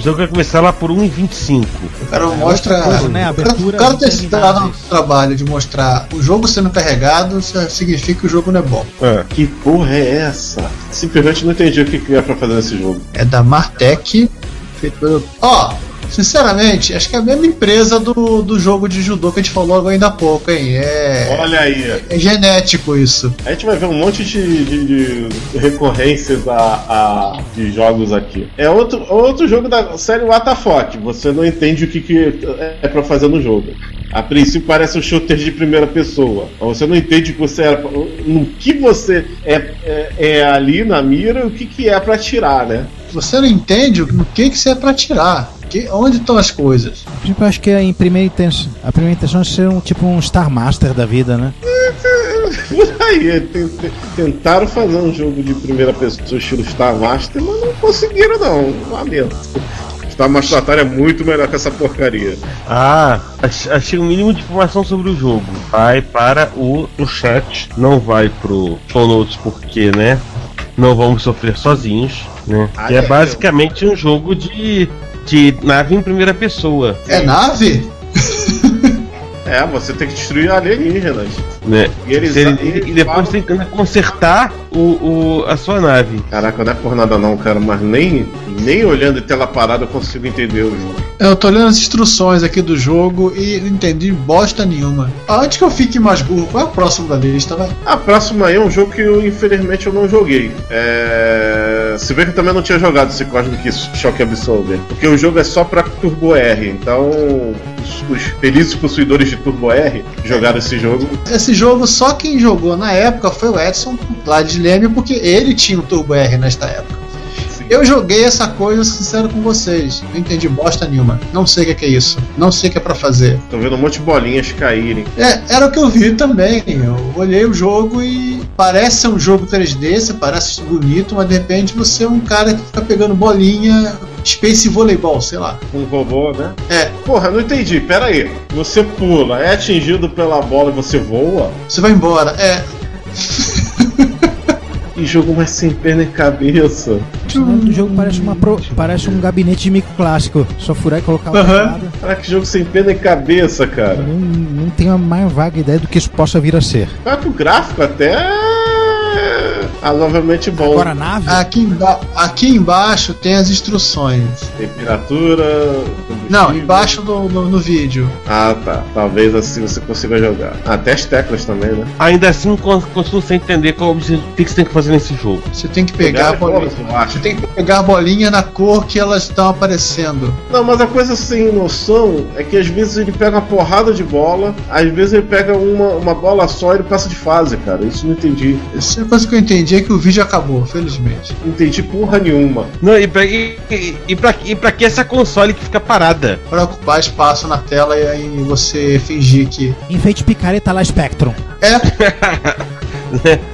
O jogo vai começar lá por 1,25. O cara mostra. coisa, né? Abertura o cara ter se dado o trabalho de mostrar o jogo sendo carregado significa que o jogo não é bom. É. Que porra é essa? Simplesmente não entendi o que que é pra fazer nesse jogo. É da Martech. Feito pelo. Ó, sinceramente, acho que é a mesma empresa do, do jogo de judô que a gente falou ainda há pouco, hein? É. Olha aí. É genético isso. A gente vai ver um monte de, de- de recorrências a, a- de jogos aqui. É outro, outro jogo da série WTF. Você não entende o que, que é pra fazer no jogo. A princípio parece um shooter de primeira pessoa. Você não entende que você é, no que você é, é, é ali na mira e o que, que é pra atirar, né? Você não entende o que, que você é pra tirar. Que, onde estão as coisas? Tipo, eu acho que a em primeira intenção, a primeira intenção é ser um tipo um Star Master da vida, né? Por aí, te- te- tentaram fazer um jogo de primeira pessoa estilo Star Master, mas não conseguiram não. Lamento. Star Master Atari é muito melhor que essa porcaria. Ah, ach- achei o mínimo de informação sobre o jogo. Vai para o, o chat, não vai pro show notes porque, né? Não vamos sofrer sozinhos, né? Ah, Que é é, basicamente um jogo de, de nave em primeira pessoa, É nave? É, você tem que destruir alienígenas. né? E eles- Ele- eles e depois tem que consertar o, o- a sua nave. Caraca, não é por nada não, cara, mas nem, nem olhando em tela parada eu consigo entender o jogo. Eu tô olhando as instruções aqui do jogo e não entendi bosta nenhuma. Antes que eu fique mais burro, qual é o próximo da lista, vai? A próxima aí é um jogo que eu, infelizmente eu não joguei. É... Se vê que eu também não tinha jogado esse Cosmic Shock Absolver. Porque o jogo é só pra Turbo R. Então os, felizes possuidores de Turbo R jogaram esse jogo. Esse jogo só quem jogou na época foi o Edson lá de Leme, porque ele tinha o Turbo R nesta época. Eu joguei essa coisa, sincero com vocês. Não entendi bosta nenhuma. Não sei o que é, que é isso. Não sei o que é pra fazer. Tô vendo um monte de bolinhas caírem. É, era o que eu vi também. Eu olhei o jogo e parece ser um jogo 3D, você parece bonito, mas de repente você é um cara que fica pegando bolinha, Space Voleibol, sei lá. Um robô, né? É, Porra, não entendi. Pera aí. Você pula, é atingido pela bola e você voa? você vai embora. É, Que jogo mais sem perna e cabeça. O nome do jogo parece, uma pro- parece um gabinete de micro clássico. Só furar e colocar o Aham. teclado. Caraca, que jogo sem perna e cabeça, cara. Não, não tenho a mais vaga ideia do que isso possa vir a ser. Que o gráfico até é razoavelmente bom. Agora a nave? aqui, emba- aqui embaixo tem as instruções. Temperatura. Não, embaixo do, no, no vídeo. Ah, tá. Talvez assim você consiga jogar. Ah, Até as teclas também, né? Ainda assim, con- continuo sem entender qual o que você tem que fazer nesse jogo. Você tem que pegar a Jogar bolinha. bolas, eu acho. Você tem que pegar a bolinha na cor que elas estão aparecendo. Não, mas a coisa sem noção é que às vezes ele pega uma porrada de bola, às vezes ele pega uma, uma bola só e ele passa de fase, cara. Isso eu não entendi. Essa é a coisa que eu entendi é que o vídeo acabou, felizmente. Não entendi porra nenhuma. Não, e pra, e, e, pra, e pra que essa console que fica parada? Para ocupar espaço na tela e aí você fingir que. Enfeite picareta lá Spectrum. É,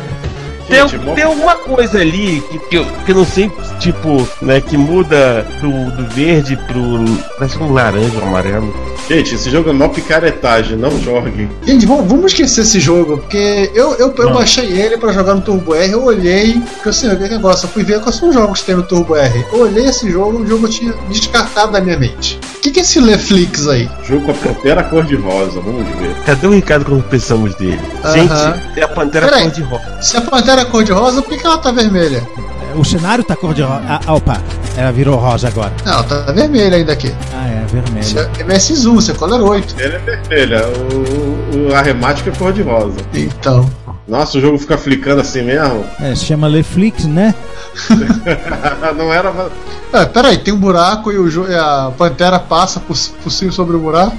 Tem, Gente, tem alguma coisa ali que, que, eu, que eu não sei, tipo, né, que muda do, do verde pro. parece um laranja, um amarelo. Gente, esse jogo é mó picaretagem, não joguem. gente, vamos, vamos esquecer esse jogo, porque eu, eu, eu Não. baixei ele pra jogar no Turbo R, eu olhei, porque assim, o que negócio, eu fui ver quais são os jogos que tem no Turbo R. Eu olhei esse jogo, o jogo eu tinha descartado da minha mente. O que, que é esse Leflix aí? Jogo com a pantera cor-de-rosa, vamos ver. Cadê o Ricardo quando pensamos dele? Aham. Gente, é a pantera Peraí. cor de rosa. Se a pantera é cor-de-rosa, por que que ela tá vermelha? O cenário tá cor de rosa. Ah, opa, ela virou rosa agora. Não, ela tá vermelha ainda aqui. Ah, é, Isso vermelho. é MS1, você é Color 8. Ele é vermelha, o, o arremático é cor-de-rosa. Então. Nossa, o jogo fica flicando assim mesmo? É, se chama Leflix, né? não era. É, peraí, tem um buraco e, o e a pantera passa por, por cima sobre o buraco.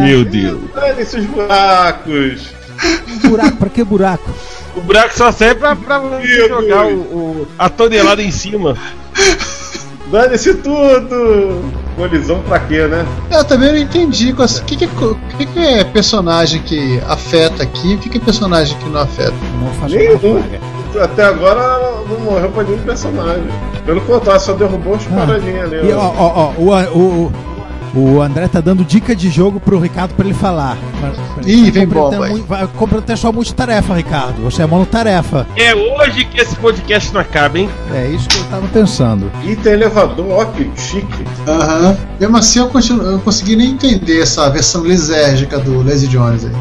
Meu Deus. Olha esses buracos. Buraco, pra que buraco? O buraco só serve pra, pra você jogar o, o- a tonelada em cima. Dane-se tudo! Colisão pra quê, né? Eu também não entendi. O que, que, o que, que é personagem que afeta aqui e o que, que é personagem que não afeta? Não Nenhum. Até agora não morreu pra nenhum personagem. Pelo contrário, só derrubou as paradinhas ali. E ó, ó. ó, ó, o, o, o André tá dando dica de jogo pro Ricardo pra ele falar. Ih, vem mu- Vai completar sua multitarefa, Ricardo. Você é monotarefa. É hoje que esse podcast não acaba, hein? É isso que eu tava pensando. E tem elevador, ó que chique. Aham. Mesmo assim, eu, continuo, eu não consegui nem entender essa versão lisérgica do Lazy Jones aí.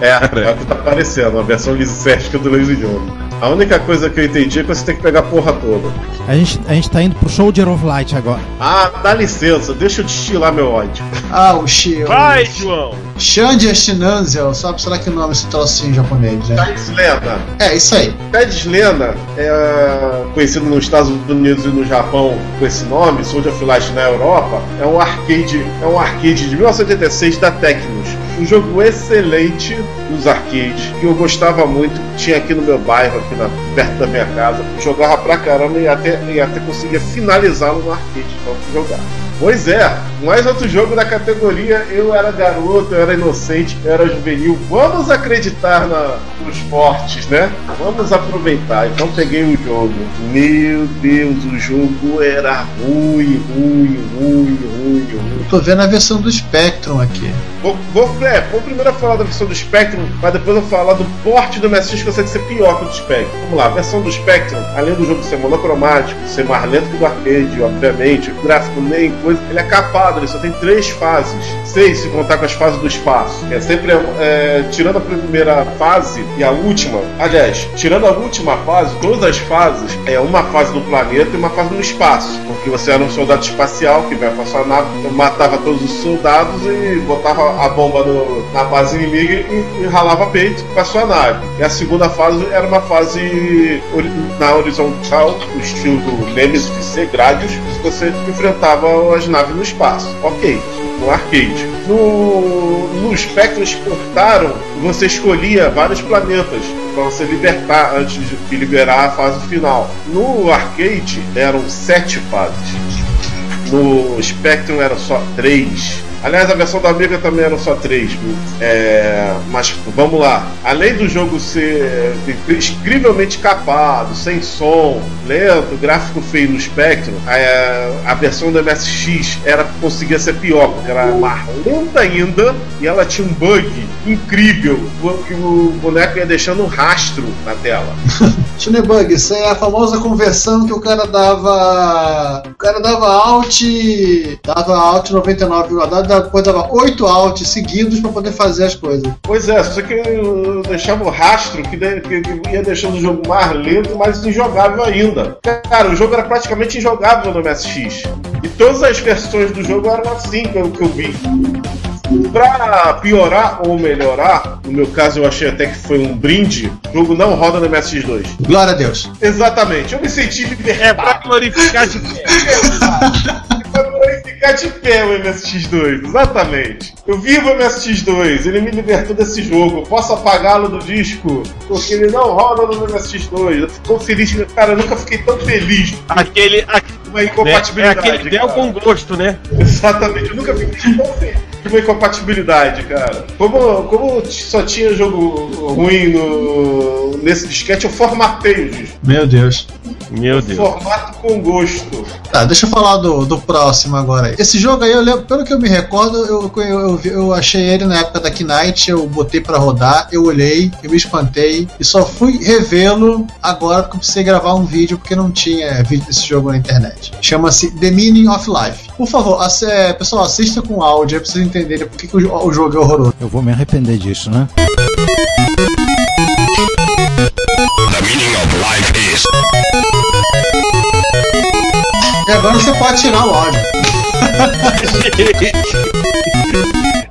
É, é o que tá aparecendo, a versão lisérgica do Lazy Jones. A única coisa que eu entendi é que você tem que pegar a porra toda. A gente, a gente tá indo pro Soldier of Light agora. Ah, dá licença, deixa eu destilar meu ódio. Ah, o Shi. Vai, João! Shanji Shinanzel, sabe será que o nome esse troço em japonês, né? Ted Slena. É, isso aí. Ted Slena é conhecido nos Estados Unidos e no Japão com esse nome, Soldier of Light na Europa, é um arcade, é um arcade de 1986 da Tecnos. Um jogo excelente nos arcades, que eu gostava muito, tinha aqui no meu bairro, aqui na- perto da minha casa. Jogava pra caramba e até, e até conseguia finalizá-lo no arcade pra jogar. Pois é, mais outro jogo da categoria. Eu era garoto, eu era inocente, eu era juvenil. Vamos acreditar na, nos fortes, né? Vamos aproveitar. Então peguei o jogo. Meu Deus, o jogo era ruim, ruim, ruim, ruim, ruim. Tô vendo a versão do Spectrum aqui. Vou, vou, é, vou primeiro falar da versão do Spectrum, mas depois eu vou falar do porte do MSX que consegue ser pior que o do Spectrum. Vamos lá, a versão do Spectrum, além do jogo ser monocromático, ser mais lento que o do arcade, obviamente, o gráfico nem coisa, ele é capado, ele só tem três fases. Seis se contar com as fases do espaço. É sempre, é, tirando a primeira fase e a última, aliás, tirando a última fase, todas as fases, é uma fase no planeta e uma fase no espaço. Porque você era um soldado espacial que vai com a nave, matava todos os soldados e botava a bomba no- na base inimiga e, e ralava peito com a sua nave. E a segunda fase era uma fase na horizontal, no estilo Nemesis VC, Gradius, que você enfrentava as naves no espaço. Ok, no arcade. No, no Spectrum eles cortaram, você escolhia vários planetas para você libertar antes de de liberar a fase final. No arcade eram sete fases. No Spectrum eram só três. Aliás, a versão da Amiga também eram só três. É, mas vamos lá. Além do jogo ser incrivelmente capado, sem som, lento, gráfico feio no Spectrum, a, a versão do MSX era conseguia ser pior, porque era mais lenta ainda e ela tinha um bug incrível, que o boneco ia deixando um rastro na tela. Shinebug, isso é a famosa conversão que o cara dava. O cara dava alt. Dava alt 99, depois dava 8 alt seguidos pra poder fazer as coisas. Pois é, só que eu deixava o rastro que, de- que- que ia deixando o jogo mais lento e mais injogável ainda. Cara, o jogo era praticamente injogável no MSX. E todas as versões do jogo eram assim, pelo que eu vi. Pra piorar ou melhorar, no meu caso eu achei até que foi um brinde, o jogo não roda no MSX2. Glória a Deus. Exatamente, eu me senti É libertado. pra glorificar de Pra glorificar de pé o MSX2, exatamente. Eu vivo o MSX2, ele me libertou desse jogo. Eu posso apagá-lo do disco, porque ele não roda no MSX2. Eu fico feliz, cara, eu nunca fiquei tão feliz Aquele. aque- com uma né, é incompatibilidade. aquele Del cara. com gosto, né? Exatamente, eu nunca fiquei tão feliz uma incompatibilidade, cara. Como, como só tinha jogo ruim no, nesse disquete, eu formatei o disco. Meu Deus. Meu Deus. Formato com gosto. Tá, deixa eu falar do, do próximo agora. Esse jogo aí, eu lembro, pelo que eu me recordo, eu, eu, eu, eu achei ele na época da Knight, eu botei pra rodar, eu olhei, eu me espantei e só fui revê-lo agora porque eu precisei gravar um vídeo porque não tinha vídeo desse jogo na internet. Chama-se The Meaning of Life. Por favor, ass- é, pessoal, assista com áudio aí pra vocês entenderem por que, que o, o jogo é horroroso. Eu vou me arrepender disso, né? E agora você pode tirar o áudio.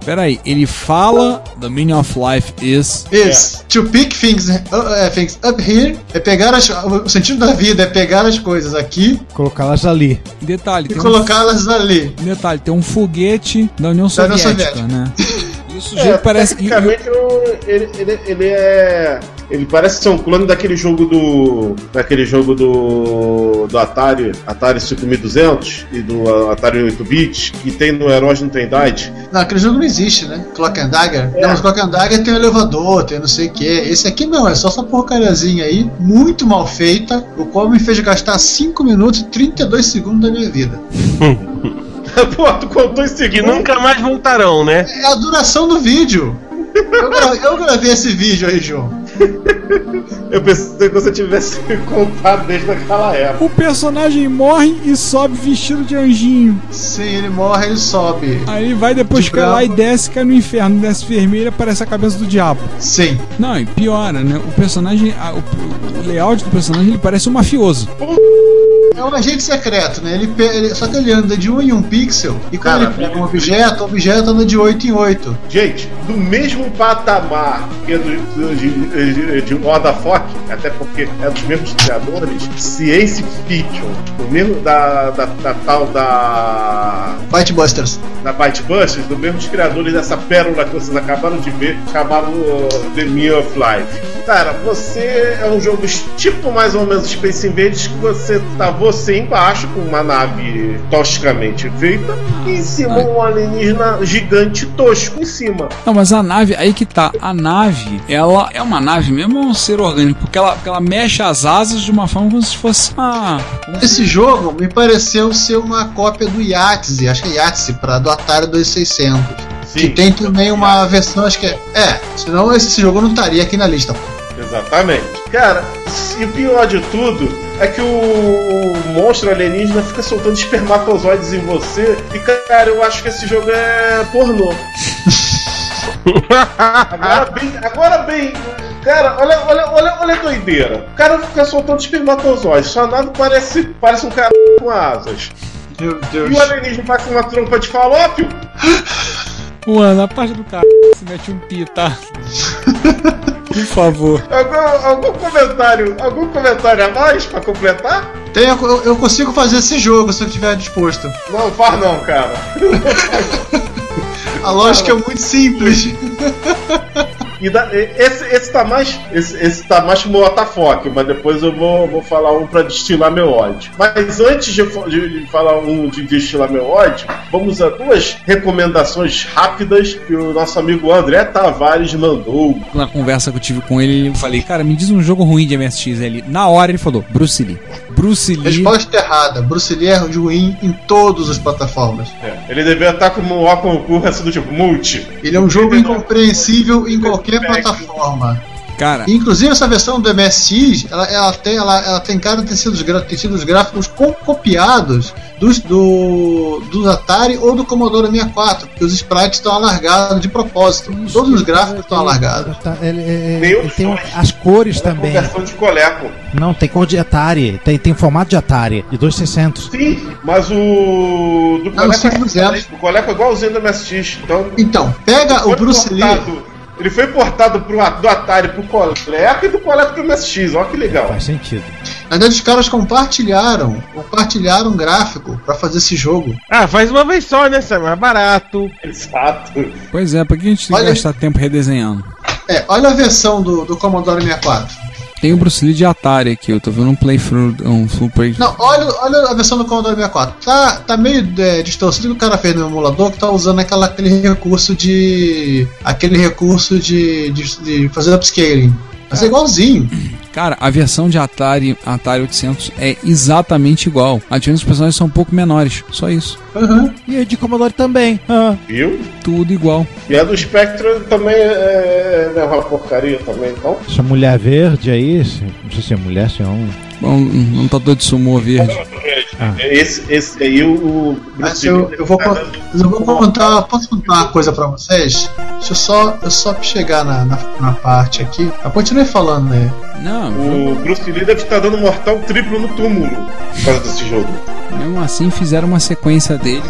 Peraí, ele fala The meaning of life is. Is to pick things, uh, uh, things up here é pegar as, o sentido da vida é pegar as coisas aqui Colocá-las ali. Detalhe, e tem um, colocá-las ali. detalhe, tem um foguete da União Da União Soviética, Soviética. né? E o sujeito parece. É, Tecnicamente, eu- ele, ele, ele é. Ele parece ser um clone daquele jogo do. daquele jogo do. do Atari, Atari 5200 e do Atari 8-bit, que tem no Heróis Não Tem Idade. Não, aquele jogo não existe, né? Clock and Dagger. É. Não, mas Clock and Dagger tem um elevador, tem não sei o que. Esse aqui não, é só essa porcariazinha aí, muito mal feita, o qual me fez gastar 5 minutos e 32 segundos da minha vida. Pô, tu contou esse Que segundo. nunca mais voltarão, né? É a duração do vídeo. Eu, gra- eu gravei esse vídeo aí, João. Eu pensei que você tivesse contado desde aquela época. O personagem morre e sobe vestido de anjinho. Sim, ele morre, ele sobe. Aí ele vai depois De cai lá e desce, cai no inferno, desce vermelho, aparece a cabeça do diabo. Sim. Não, e piora, né? O personagem, a- o, o layout do personagem, ele parece um mafioso. É um agente secreto, né? Ele, ele- só que ele anda de um em um pixel e quando Cara, ele pega um objeto, o objeto anda de 8 em 8. Gente, do mesmo patamar que é do, de, de, de Odafoque, até porque é dos mesmos criadores, Science Fiction, do mesmo da, da, da tal da. Fightbusters. da Byte Busters, do mesmos criadores dessa pérola que vocês acabaram de ver, chamado The Meal of Life. Cara, você é um jogo tipo mais ou menos Space Invaders que você tá você embaixo com uma nave toscamente feita e em cima um alienígena gigante tosco em cima. Não, mas a nave, aí que tá. A nave, ela é uma nave mesmo ou um ser orgânico? Porque ela, porque ela mexe as asas de uma forma como se fosse. Se- Esse jogo me pareceu ser uma cópia do Yahtzee, acho que é Yahtzee, para do Atari 2600. Que tem também uma versão, acho que é. É, senão esse jogo não estaria aqui na lista. Exatamente. Cara, e o pior de tudo é que o, o monstro alienígena fica soltando espermatozoides em você. E, cara, eu acho que esse jogo é pornô. Agora bem, agora bem. Cara, olha, olha, olha, olha a doideira. O cara fica soltando espermatozoides. Só nada parece, parece um cara com asas. Meu E Deus. o alienígena faz com uma trompa de falópio. Mano, a parte do cara se mete um pi, tá? Por favor. Algum, algum comentário, algum comentário a mais pra completar? Tem, eu, eu consigo fazer esse jogo se eu estiver disposto. Não, faz não, cara. A lógica é muito simples. E da- esse, esse tá mais. Esse, esse tá mais como Otafoque, mas depois eu vou, vou falar um pra destilar meu ódio. Mas antes de, de- de falar um de destilar meu ódio, vamos a duas recomendações rápidas que o nosso amigo André Tavares mandou. Na conversa que eu tive com ele, eu falei, cara, me diz um jogo ruim de MSX ali. Na hora ele falou, Bruce Lee. Bruce Lee. Resposta errada. Bruce Lee é ruim em todas as plataformas. É, ele deveria estar como um concurso do tipo multi. Ele é um jogo incompreensível em qualquer plataforma. Cara, Inclusive essa versão do MSX, ela, ela tem, ela, ela tem cara de ter sido ter sido os gráficos co- copiados dos, do, do Atari ou do Commodore 64, porque os sprites estão alargados de propósito. Todos os gráficos estão alargados. Tá, ele- ele- ele tem as cores É também. conversão de coleco. Não, tem cor de Atari. Tem, tem formato de Atari, de 2600. Sim, mas o. Do Não, coleco, do zero. o coleco é igualzinho do MSX. Então, Então, pega o Bruce Lee. Ele foi portado pro, do Atari pro Coleco e do Coleco pro MSX, olha que legal. Faz sentido. Na verdade, os caras compartilharam, compartilharam um gráfico pra fazer esse jogo. Ah, faz uma vez só, né? Isso é barato. Exato. pois é, pra que a gente tem que Olha- gastar tempo redesenhando? É, olha a versão do, do Commodore 64. Tem o Bruce Lee de Atari aqui, eu tô vendo um playthrough, um full play. Não, olha, olha a versão do Commodore 64. Tá, tá meio é, distorcido que o cara fez no emulador que tá usando aquela, aquele recurso de. aquele recurso de, de, de fazer upscaling. Mas é igualzinho. Cara, a versão de Atari, Atari 800 é exatamente igual. A diferença dos personagens são um pouco menores, só isso. Uhum. E a de Commodore também. Ah, Viu? Tudo igual. E a do Spectre também é, é uma porcaria também, então. essa mulher verde aí, não sei se é mulher, se é homem. Bom, um lutador de sumô verde. Esse, esse aí, o. o Mas eu, eu vou, mas eu vou contar. Posso contar uma coisa pra vocês? Deixa eu só, eu só chegar na, na, na parte aqui. Eu continuei falando, né? Não, O Bruce Lee deve estar dando mortal triplo no túmulo por causa desse jogo. mesmo assim fizeram uma sequência dele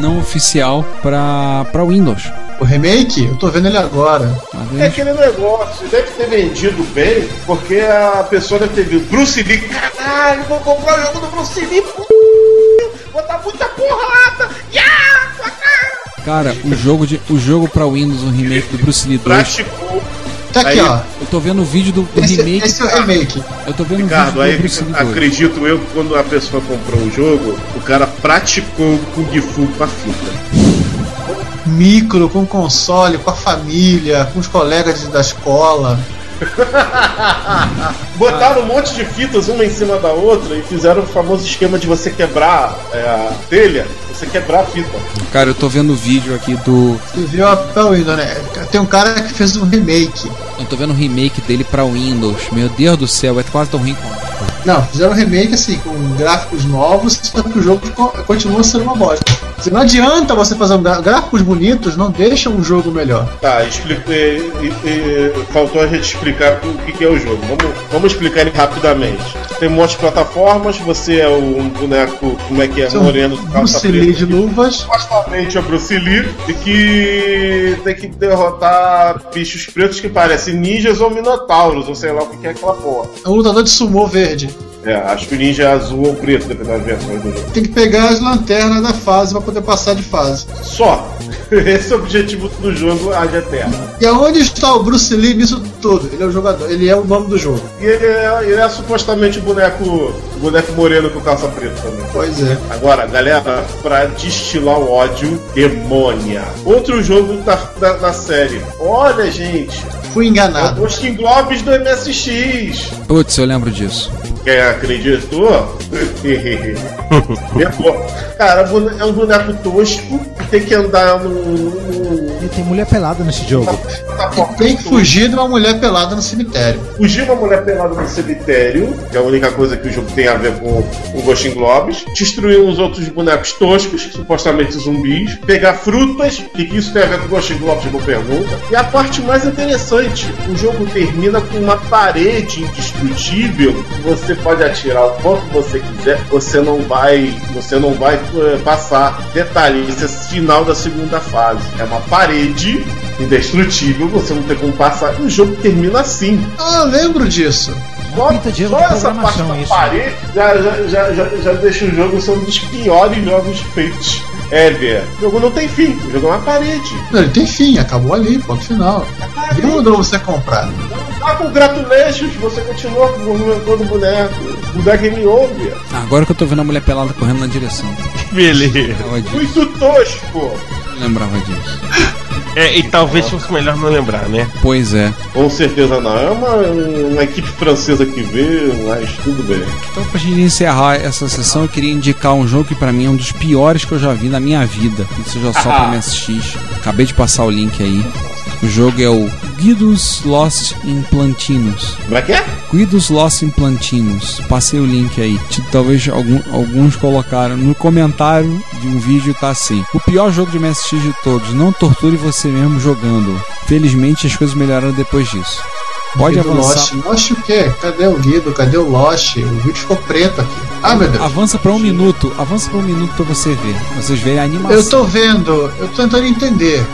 não oficial pra, pra Windows. O remake, eu tô vendo ele agora. Tá É aquele negócio, deve ter vendido bem, porque a pessoa deve ter visto Bruce Lee, caralho, vou comprar o jogo do Bruce Lee, p***, vou dar muita porrada, yeah? Cara, o jogo, de, o jogo pra Windows, o remake do Bruce Lee 2. praticou. Tá aqui, Aí, ó. Eu tô vendo o vídeo do, do Esse, remake. esse é o remake. Eu tô vendo o Ricardo, vídeo aí do Bruce Lee 2. acredito eu que quando a pessoa comprou o jogo, o cara praticou o Kung Fu com a fita. Micro, com console, com a família, com os colegas da escola. Botaram um monte de fitas uma em cima da outra e fizeram o famoso esquema de você quebrar é, a telha, você quebrar a fita. Cara, eu tô vendo o vídeo aqui do. Você viu a pra Windows, né? Tem um cara que fez um remake. Eu tô vendo o remake dele pra Windows. Meu Deus do céu, é quase tão ruim quanto. Não, fizeram um remake assim, com gráficos novos, só que o jogo continua sendo uma bosta. Assim, Não adianta você fazer um gráficos bonitos, não deixa um jogo melhor. Tá, explica, e- e- e- faltou a gente explicar o que, que é o jogo. Vamos, vamos explicar ele rapidamente. Tem um monte de plataformas, você é um boneco, como é que é, Seu moreno, de calça Bruce Lee preta. de luvas. supostamente é Bruce Lee e que tem que derrotar bichos pretos que parecem ninjas ou minotauros, ou sei lá o que é aquela porra. É um lutador de sumô verde. É, acho que o ninja é azul ou preto, dependendo das versões do jogo. Tem que pegar as lanternas da fase pra poder passar de fase. Só! Esse é o objetivo do jogo Ad Eterna. E aonde está o Bruce Lee nisso tudo? Ele é o jogador, ele é o nome do jogo. E ele é, ele é supostamente o boneco, o boneco moreno com calça preta também. Pois é. Agora, galera, pra destilar o ódio, demônia. Outro jogo da, da, da série. Olha, gente, Fui é o enganado. Globes do MSX. Putz, eu lembro disso. Quem acreditou? Cara, é um boneco tosco que tem que andar no. E tem mulher pelada nesse jogo. na E tem que fugir de uma mulher pelada no cemitério. Fugir uma mulher pelada no cemitério, que é a única coisa que o jogo tem a ver com o Ghost in Globes. Destruir uns outros bonecos toscos, supostamente zumbis. Pegar frutas, o que, que isso tem a ver com o Ghost in Globes, eu pergunta. E a parte mais interessante, o jogo termina com uma parede indestrutível que você pode atirar o quanto você quiser, você não vai, você não vai eh, passar. Detalhe, isso é final da segunda fase. É uma parede indestrutível, você não tem como passar. E o jogo termina assim. Ah, lembro disso. Só, só essa parte da isso. parede já, já, já, já, já deixa o jogo ser um dos piores jogos feitos ever. O jogo não tem fim, o jogo é uma parede. Não, ele tem fim, acabou ali, ponto final. Viu onde você comprar? Tá com Gratulations, você continua com o movimento do boneco. O da Game Over. Agora que eu tô vendo a mulher pelada correndo na direção. Beleza. Disso. Muito tosco. Não lembrava disso. É, e talvez fosse melhor não lembrar, né? Pois é. Com certeza não. É uma, uma equipe francesa que vê, mas tudo bem. Então, pra gente encerrar essa sessão, eu queria indicar um jogo que pra mim é um dos piores que eu já vi na minha vida. Isso já só pra MSX. Acabei de passar o link aí. O jogo é o Guidos Lost in Plantinos. Como é que é? Guidos Lost in Plantinos. Passei o link aí. Talvez algum- alguns colocaram. No comentário de um vídeo tá assim. O pior jogo de MSX de todos. Não torture você mesmo jogando. Felizmente as coisas melhoraram depois disso. Pode Guido avançar. Lost. Lost o quê? Cadê o Guido? Cadê o Lost? O vídeo ficou preto aqui. Ah, meu Deus. Avança pra um minuto. Avança pra um minuto pra você ver. Vocês verem a animação. Eu tô vendo, eu tô tentando entender.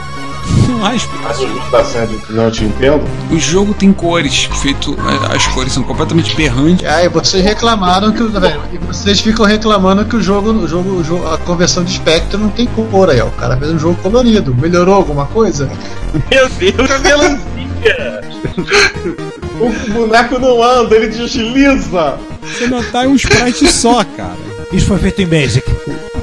Não há Mas explicação. o jogo da série não te entendo. O jogo tem cores, feito. é, As cores são completamente berrantes. Aí vocês reclamaram que o. tá vendo? E vocês ficam reclamando que o jogo, o jogo, o jogo, a conversão de espectro não tem cor aí, ó. O cara fez um jogo colorido. Melhorou alguma coisa? Meu Deus, a melancia! O boneco não anda, ele desliza. Você não tá em um sprite só, cara. Isso foi feito em Basic.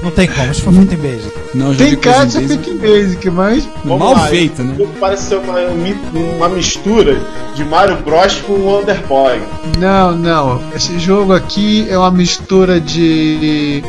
Não tem como, isso foi feito em Basic. Não, Tem cara de ser feito em Basic, mas. Vamos Mal lá, feita, né? o jogo Parece ser uma, uma mistura de Mario Bros com Wonder Boy. Não, não. Esse jogo aqui é uma mistura de.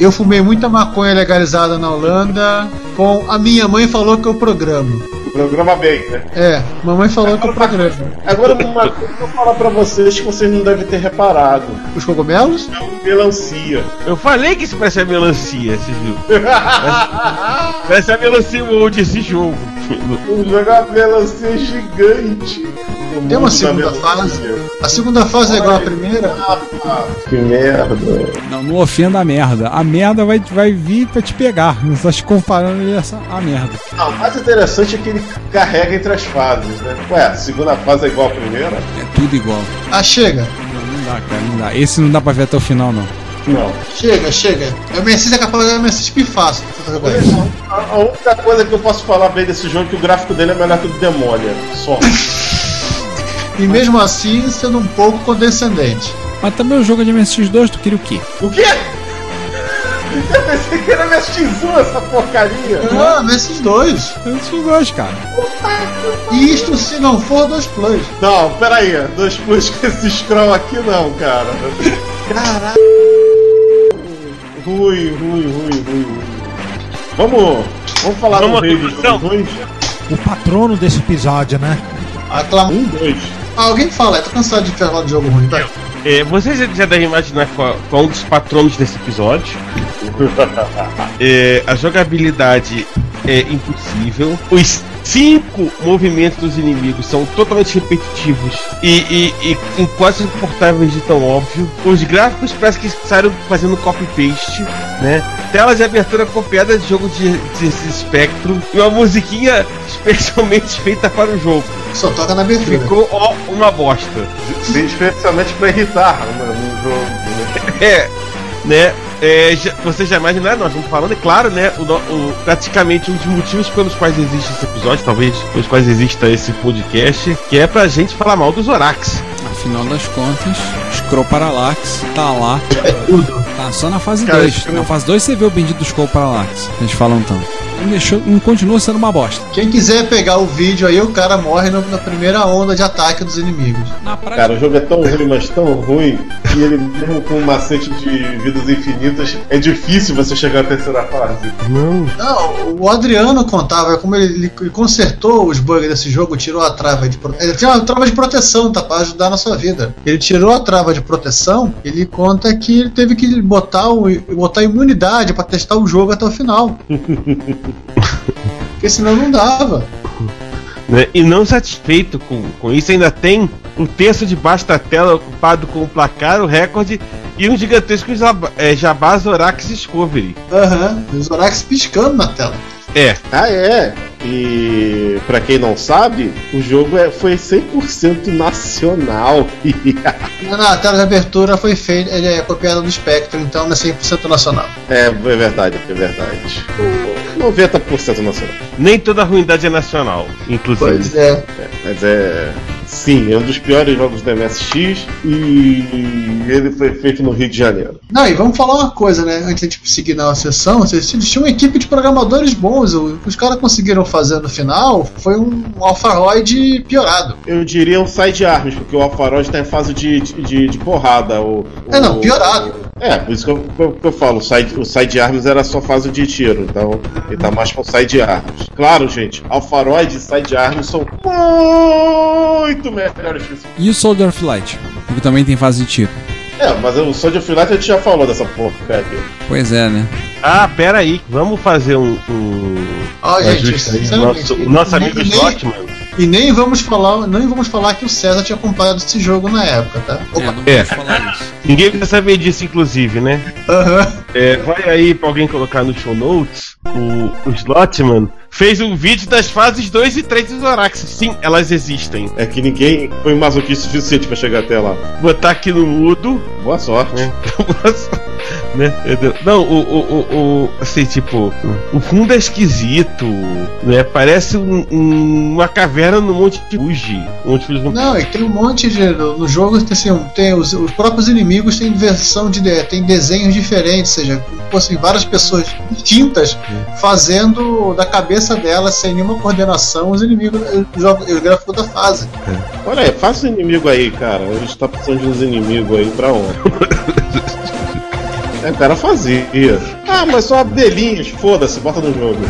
Eu fumei muita maconha legalizada na Holanda com a minha mãe falou que eu programo. Programa bem, né? É, mamãe falou que o programa. Agora, uma coisa que eu vou falar pra vocês que vocês não devem ter reparado: Os cogumelos? é um melancia. Eu falei que isso parece a melancia, você viu? Parece, parece a melancia World esse jogo. Um jogo é uma melancia gigante. No Tem uma mundo da segunda fase? A segunda fase é igual à primeira? Ah, que merda. Não, não ofenda a merda. A merda vai, vai vir pra te pegar. Não estás comparando ele essa, a merda. Não, o mais interessante é que ele carrega entre as fases, né? Ué, a segunda fase é igual à primeira? É tudo igual. Ah, chega. Não, não dá, cara, não dá. Esse não dá pra ver até o final, não. Não. Chega, chega. O Messias é capaz de dar Messias pifaço. A, a única coisa que eu posso falar bem desse jogo é que o gráfico dele é melhor que o do Demônia. Só. E mesmo assim, sendo um pouco condescendente. Mas também o jogo de MSX2, tu queria o quê? O quê? Eu pensei que era MSX1 essa porcaria. Ah, Messias 2. MSX2, cara. E isto se não for dois plus. Não, peraí. Dois plus com esse scroll aqui não, cara. Caralho. Ruim, ruim, ruim, ruim, ruim. Vamos. Vamos falar Vamos do à rei dos conclusão? dois? O patrono desse episódio, né? Aclama. Um, dois. Ah, alguém fala, eu tô cansado de falar de jogo ruim. É, vocês já- devem imaginar qual, qual um dos patronos desse episódio. É, a jogabilidade é impossível. Os cinco movimentos dos inimigos são totalmente repetitivos e, e, e, e quase insuportáveis de tão óbvio. Os gráficos parece que saíram fazendo copy-paste, né? Tela de abertura copiada de jogo de, de Spectrum e uma musiquinha especialmente feita para o jogo. Só toca na abertura. Ficou ó, uma bosta. Especialmente pra irritar né, no jogo. né? É, né? É, já, você já imaginaram, nós estamos falando, é claro, né? O, o- praticamente um dos motivos pelos quais existe esse episódio, talvez pelos quais exista esse podcast, que é pra gente falar mal dos Orax. Afinal das contas, Scroll Parallax tá lá. Tá só na fase Cara, 2. Scroll- Na fase 2 você vê o bendito Scroll Parallax. Eles falam tanto. Não, deixou, não continua sendo uma bosta. Quem quiser pegar o vídeo aí, o cara morre no- na primeira onda de ataque dos inimigos. Na prática, Cara, o jogo é tão ruim, mas tão ruim, que ele, mesmo com um macete de vidas infinitas, é difícil você chegar à terceira fase. Não. Não, o Adriano contava como ele, ele- ele consertou os bugs desse jogo, tirou a trava de proteção. Ele tinha uma trava de proteção, tá? Pra ajudar na sua vida. Ele tirou a trava de proteção, ele conta que ele teve que botar, o, botar imunidade pra testar o jogo até o final. Porque senão não dava. Né? E não satisfeito com, com isso, ainda tem o texto debaixo da tela ocupado com o placar, o recorde e um gigantesco jab- é, jabás Orax Discovery. Aham, os Orax piscando na tela. É, Ah, é? E pra quem não sabe, o jogo é, foi 100% nacional. Não, não, a tela de abertura foi feita, ele é copiada do Spectrum, então não é 100% nacional. é, é verdade, é verdade. 90% nacional. nem toda ruindade é nacional, inclusive. Pois é. Mas é. Sim, é um dos piores jogos do MSX e ele foi feito no Rio de Janeiro. Não, e vamos falar uma coisa, né? Antes de seguir na sessão, tinham uma equipe de programadores bons. O que os caras conseguiram fazer no final foi um Alpharoid piorado. Eu diria um side arms, porque o Alfarod tá em fase de, de, de porrada. O, É, não, o- piorado. É, por isso que eu, que eu- falo, o side, o side arms era só fase de tiro, então ele tá mais com side arms. Claro, gente, Alfaroid e side arms são muito melhores que isso. E o Soldier of Light? Que também tem fase de tiro. É, mas o Soldier of Light a gente já falou dessa porra, cara. Pois é, né? Ah, pera aí, vamos fazer um. um um gente, ajuste aí. sinceramente, nosso, o nosso amigo nem- Slotman. E nem vamos falar, nem vamos falar que o César tinha comprado esse jogo na época, tá? É, Opa. não É. vamos falar isso. Ninguém quer saber disso, inclusive, né? Aham. É, vai aí pra alguém colocar no show notes. O, o Slotman fez um vídeo das fases 2 e 3 dos Oraxes. Sim, elas existem. É que ninguém foi masoquista o suficiente pra chegar até lá. Vou botar aqui no mudo. Boa sorte. né? né? Entendeu? Não, o, o, o, o- assim, tipo, o fundo é esquisito, né? Parece um- um- uma caverna no Monte Fuji. Monte Fuji Não, e tem um monte de. No, jogo tem, assim, tem os, os próprios inimigos têm versão de. tem desenhos diferentes, ou seja, fossem várias pessoas distintas fazendo da cabeça delas, sem nenhuma coordenação, os inimigos, os, gráficos da fase. Olha aí, faça um inimigo aí, cara. A gente tá precisando de uns inimigos aí pra onde? é, o cara fazia. Ah, mas só abelhinhas, foda-se, bota no jogo.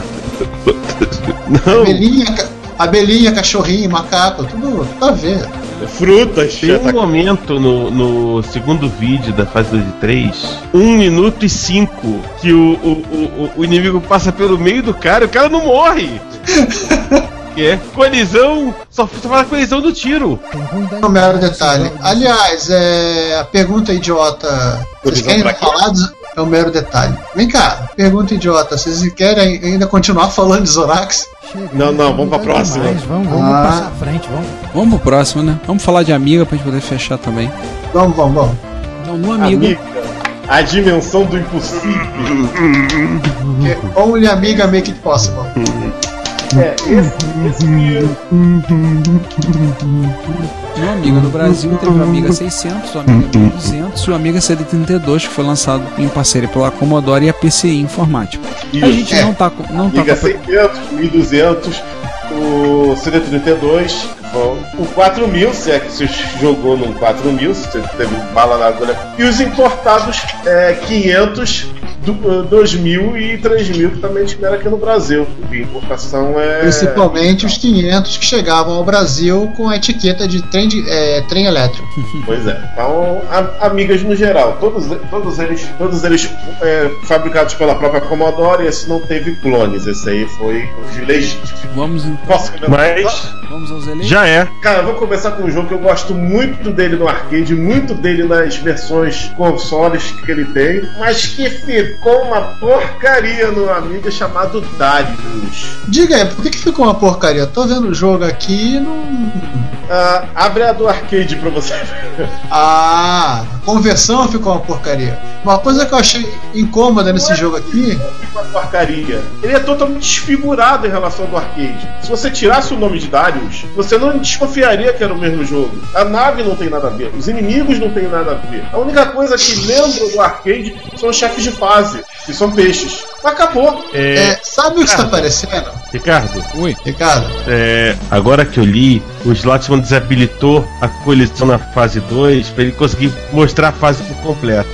Não, Abelhinha, ca- abelhinha, cachorrinho, macaco, tudo, tudo a ver. Frutas. Tem um tá- momento no, no segundo vídeo da fase 2 e 3, 1 minuto e 5, que o, o, o, o inimigo passa pelo meio do cara e o cara não morre. que é colisão, só, só fala colisão do tiro. É um mero detalhe. Aliás, é, a pergunta idiota. Vocês Colisão querem pra quê? falar? de- É um mero detalhe. Vem cá, pergunta idiota. Vocês querem ainda continuar falando de Zorax? Chega, Não, não, vamos pra próxima. Vamos, vamos Ah. passar à frente, vamos. Vamos pro próximo, né? Vamos falar de amiga pra gente poder fechar também. Vamos, vamos, vamos. Então, no amigo. Amiga, a dimensão do impossível. Only amiga make it possible. É, esse, esse No Amiga no Brasil teve o Amiga 600, o Amiga 1200 e o Amiga CD32, que foi lançado em parceria pela Commodore e a PCI Informática. A gente É. não tá, com- não tá Liga com... 600, 1200, o CD32, o 4000, se é que você jogou num 4000, se você teve bala na agulha, e os importados é, 500, do, 2000 e 3000 que também tiveram aqui no Brasil. E importação é. Principalmente os 500 que chegavam ao Brasil com a etiqueta de trem, de- é, trem elétrico. Pois é. Então, a- amigas no geral, todos, todos eles, todos eles é, fabricados pela própria Commodore, esse não teve clones, esse aí foi os legítimos. Vamos, Posso comentar? Mas vamos aos eleitos. já é. Cara, eu vou começar com um jogo que eu gosto muito dele no arcade, muito dele nas versões consoles que ele tem, mas que ficou uma porcaria no Amiga chamado Darius. Diga aí, por que, que ficou uma porcaria? Tô vendo o jogo aqui e não. Ah, abre a do arcade pra você. Ah, conversão ficou uma porcaria. Uma coisa que eu achei incômoda nesse jogo aqui. Uma porcaria. Ele é totalmente desfigurado em relação ao arcade. Se você tirasse o nome de Darius, você não desconfiaria que era o mesmo jogo. A nave não tem nada a ver, os inimigos não tem nada a ver. A única coisa que lembra do arcade são os chefes de fase, que são peixes. Acabou. É, É, sabe o que está parecendo, Ricardo, Oi. Ricardo? é, agora que eu li, o Slotman desabilitou a colisão na fase 2 para ele conseguir mostrar a fase por completo.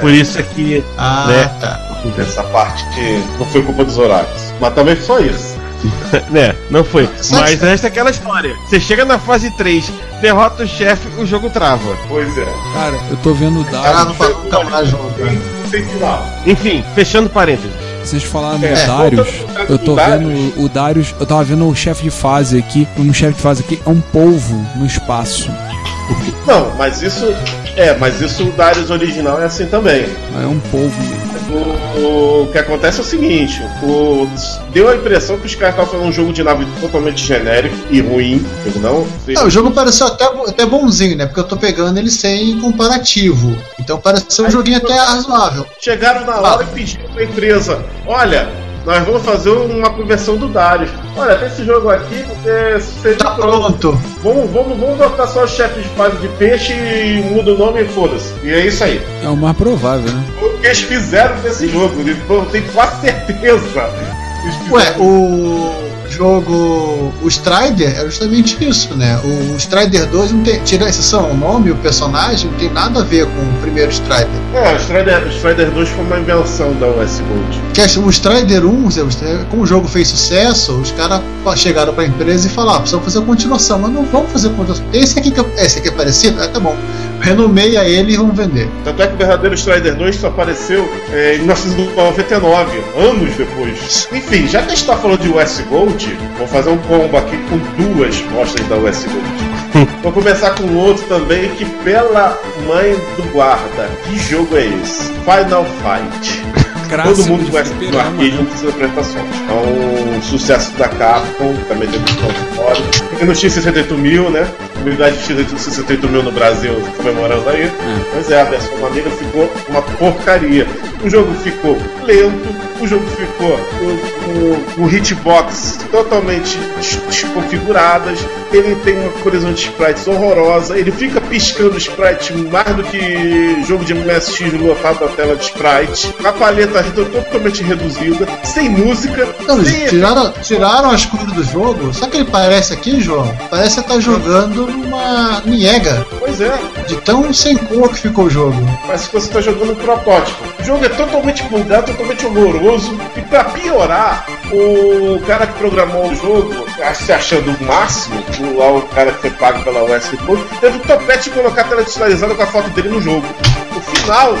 Por isso é que Ah, Né? tá. Essa parte que não foi culpa dos Zorax. Mas também foi isso. né, não foi. Mas resta aquela história. Você chega na fase 3, derrota o chefe, o jogo trava. Pois é. Cara, eu tô vendo o Caralho, Darius. pra nunca mais jogar. Tem, Enfim, fechando parênteses. Vocês falaram do É, Darius. voltando Eu tô Darius. vendo o Darius. Eu tava vendo o chefe de fase aqui. Um chefe de fase aqui é um polvo no espaço. Não, mas isso. É, mas isso o Darius original é assim também. É um polvo mesmo. O, o que acontece é o seguinte: o, deu a impressão que os caras estavam fazendo um jogo de nave totalmente genérico e ruim. Não. É, o jogo pareceu até, até bonzinho, né? Porque eu tô pegando ele sem comparativo. Então pareceu um joguinho até razoável. Chegaram na hora e pediram pra empresa: olha, nós vamos fazer uma conversão do Darius. Olha, tem esse jogo aqui, porque você Tá pronto. Vamos, vamos, vamos botar só os chefes de fase de peixe e muda o nome e foda-se. E é isso aí. É o mais provável, né? O que eles fizeram com esse jogo, eu tenho quase certeza. Ué, o jogo. O Strider é justamente isso, né? O Strider 2 não tem. Tira a exceção ao nome, o personagem, não tem nada a ver com o primeiro Strider. É, o Strider, o Strider 2 foi uma invenção da US Gold. Que é o Strider 1, Zé, como o jogo fez sucesso, os caras chegaram pra empresa e falaram: ah, precisamos fazer a continuação, mas não vamos fazer continuação. Esse aqui, que é- esse aqui é parecido? Ah, tá bom. Renomeia ele e vamos vender. Tanto é que o verdadeiro Strider 2 só apareceu é, em 1999, anos depois. Enfim, já que a gente tá falando de US Gold, vou fazer um combo aqui com duas mostras da US Gold. vou começar com outro também que, pela mãe do guarda, que jogo é esse? Final Fight. Todo mundo conhece no arcade, não precisa apresentações. É um sucesso da Capcom, também tem muito fora. E no X68000, né? Comunidade X68000 no Brasil comemorando aí. Pois é, a versão Amiga ficou uma porcaria. O jogo ficou lento, o jogo ficou com, com, com hitbox totalmente des- desconfiguradas, ele tem uma colisão de sprites horrorosa, ele fica piscando sprite mais do que jogo de MSX lotado a tela de sprite, a paleta redo- totalmente reduzida, sem música, Não, sem tiraram, tiraram as cores do jogo. O que ele parece aqui, João? Parece que você tá jogando numa Niega. Pois é, De tão sem cor que ficou o jogo. parece que você está jogando um protótipo. O jogo é totalmente bugado, totalmente horroroso, e para piorar, o cara que programou o jogo, se achando o máximo, o, lá o cara que foi pago pela US Code, teve o topete de colocar a tela digitalizada com a foto dele no jogo. No final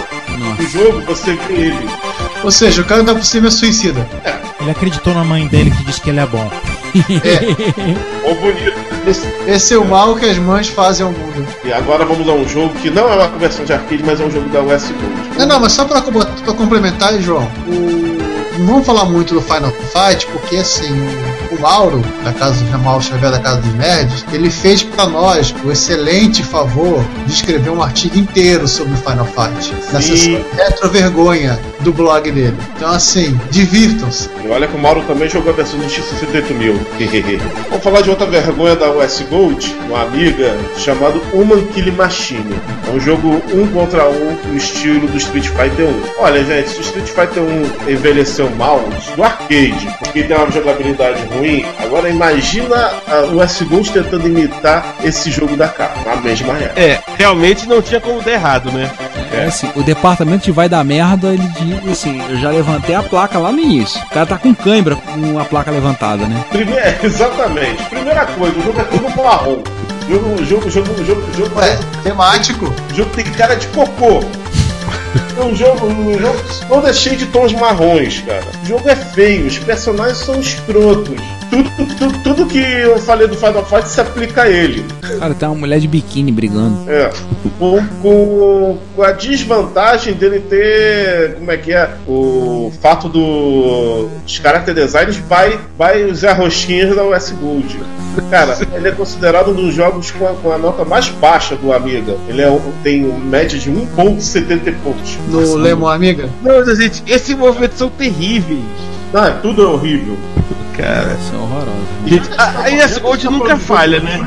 do jogo, você vê ele. Ou seja, o cara ainda por cima é suicida. Ele acreditou na mãe dele que diz que ele é bom. Ou bonito. Esse, esse é o mal que as mães fazem ao mundo. E agora vamos a um jogo que não é uma versão de arcade, mas é um jogo da US Gold. Não, não, mas só pra, pra complementar, João, o- não vamos falar muito do Final Fight, porque assim, o, o Mauro, da casa do Mauro Xavier da Casa dos Nerds, ele fez pra nós o excelente favor de escrever um artigo inteiro sobre o Final Fight. Na Sim. sessão Retro Vergonha do blog dele. Então assim, divirtam-se. E olha que o Mauro também jogou a versão do X68000. Vamos falar de outra vergonha da US Gold, uma amiga, chamado Human Kill Machine. É um jogo um contra um no estilo do Street Fighter 1. Olha, gente, se o Street Fighter 1 envelheceu mal do arcade, porque tem uma jogabilidade ruim, agora imagina a US Gold tentando imitar esse jogo da cara, na mesma época. É, realmente não tinha como dar errado, né? É assim, o departamento de vai dar merda, ele diz assim, eu já levantei a placa lá no início. O cara tá com cãibra com a placa levantada, né? Primeiro, exatamente. Primeira coisa, o jogo é todo marrom. O jogo, o jogo, o jogo, o jogo, o jogo temático. O jogo tem cara de cocô. É um jogo, um jogo todo é cheio de tons marrons, cara. O jogo é feio, os personagens são escrotos. Tudo, tudo, tudo que eu falei do Final Fight se aplica a ele. Cara, tem uma mulher de biquíni brigando. É. Com, com, com a desvantagem dele ter. Como é que é? O fato do. Os character designs vai, vai os da US Gold. Cara, ele é considerado um dos jogos com a, com a nota mais baixa do Amiga. Ele é, tem média de 1,70 pontos. No Lemon Amiga. Não, gente, esses movimentos são terríveis. É tudo é horrível. Cara. Isso é horroroso. Gente, a, a US Gold nunca falha, né?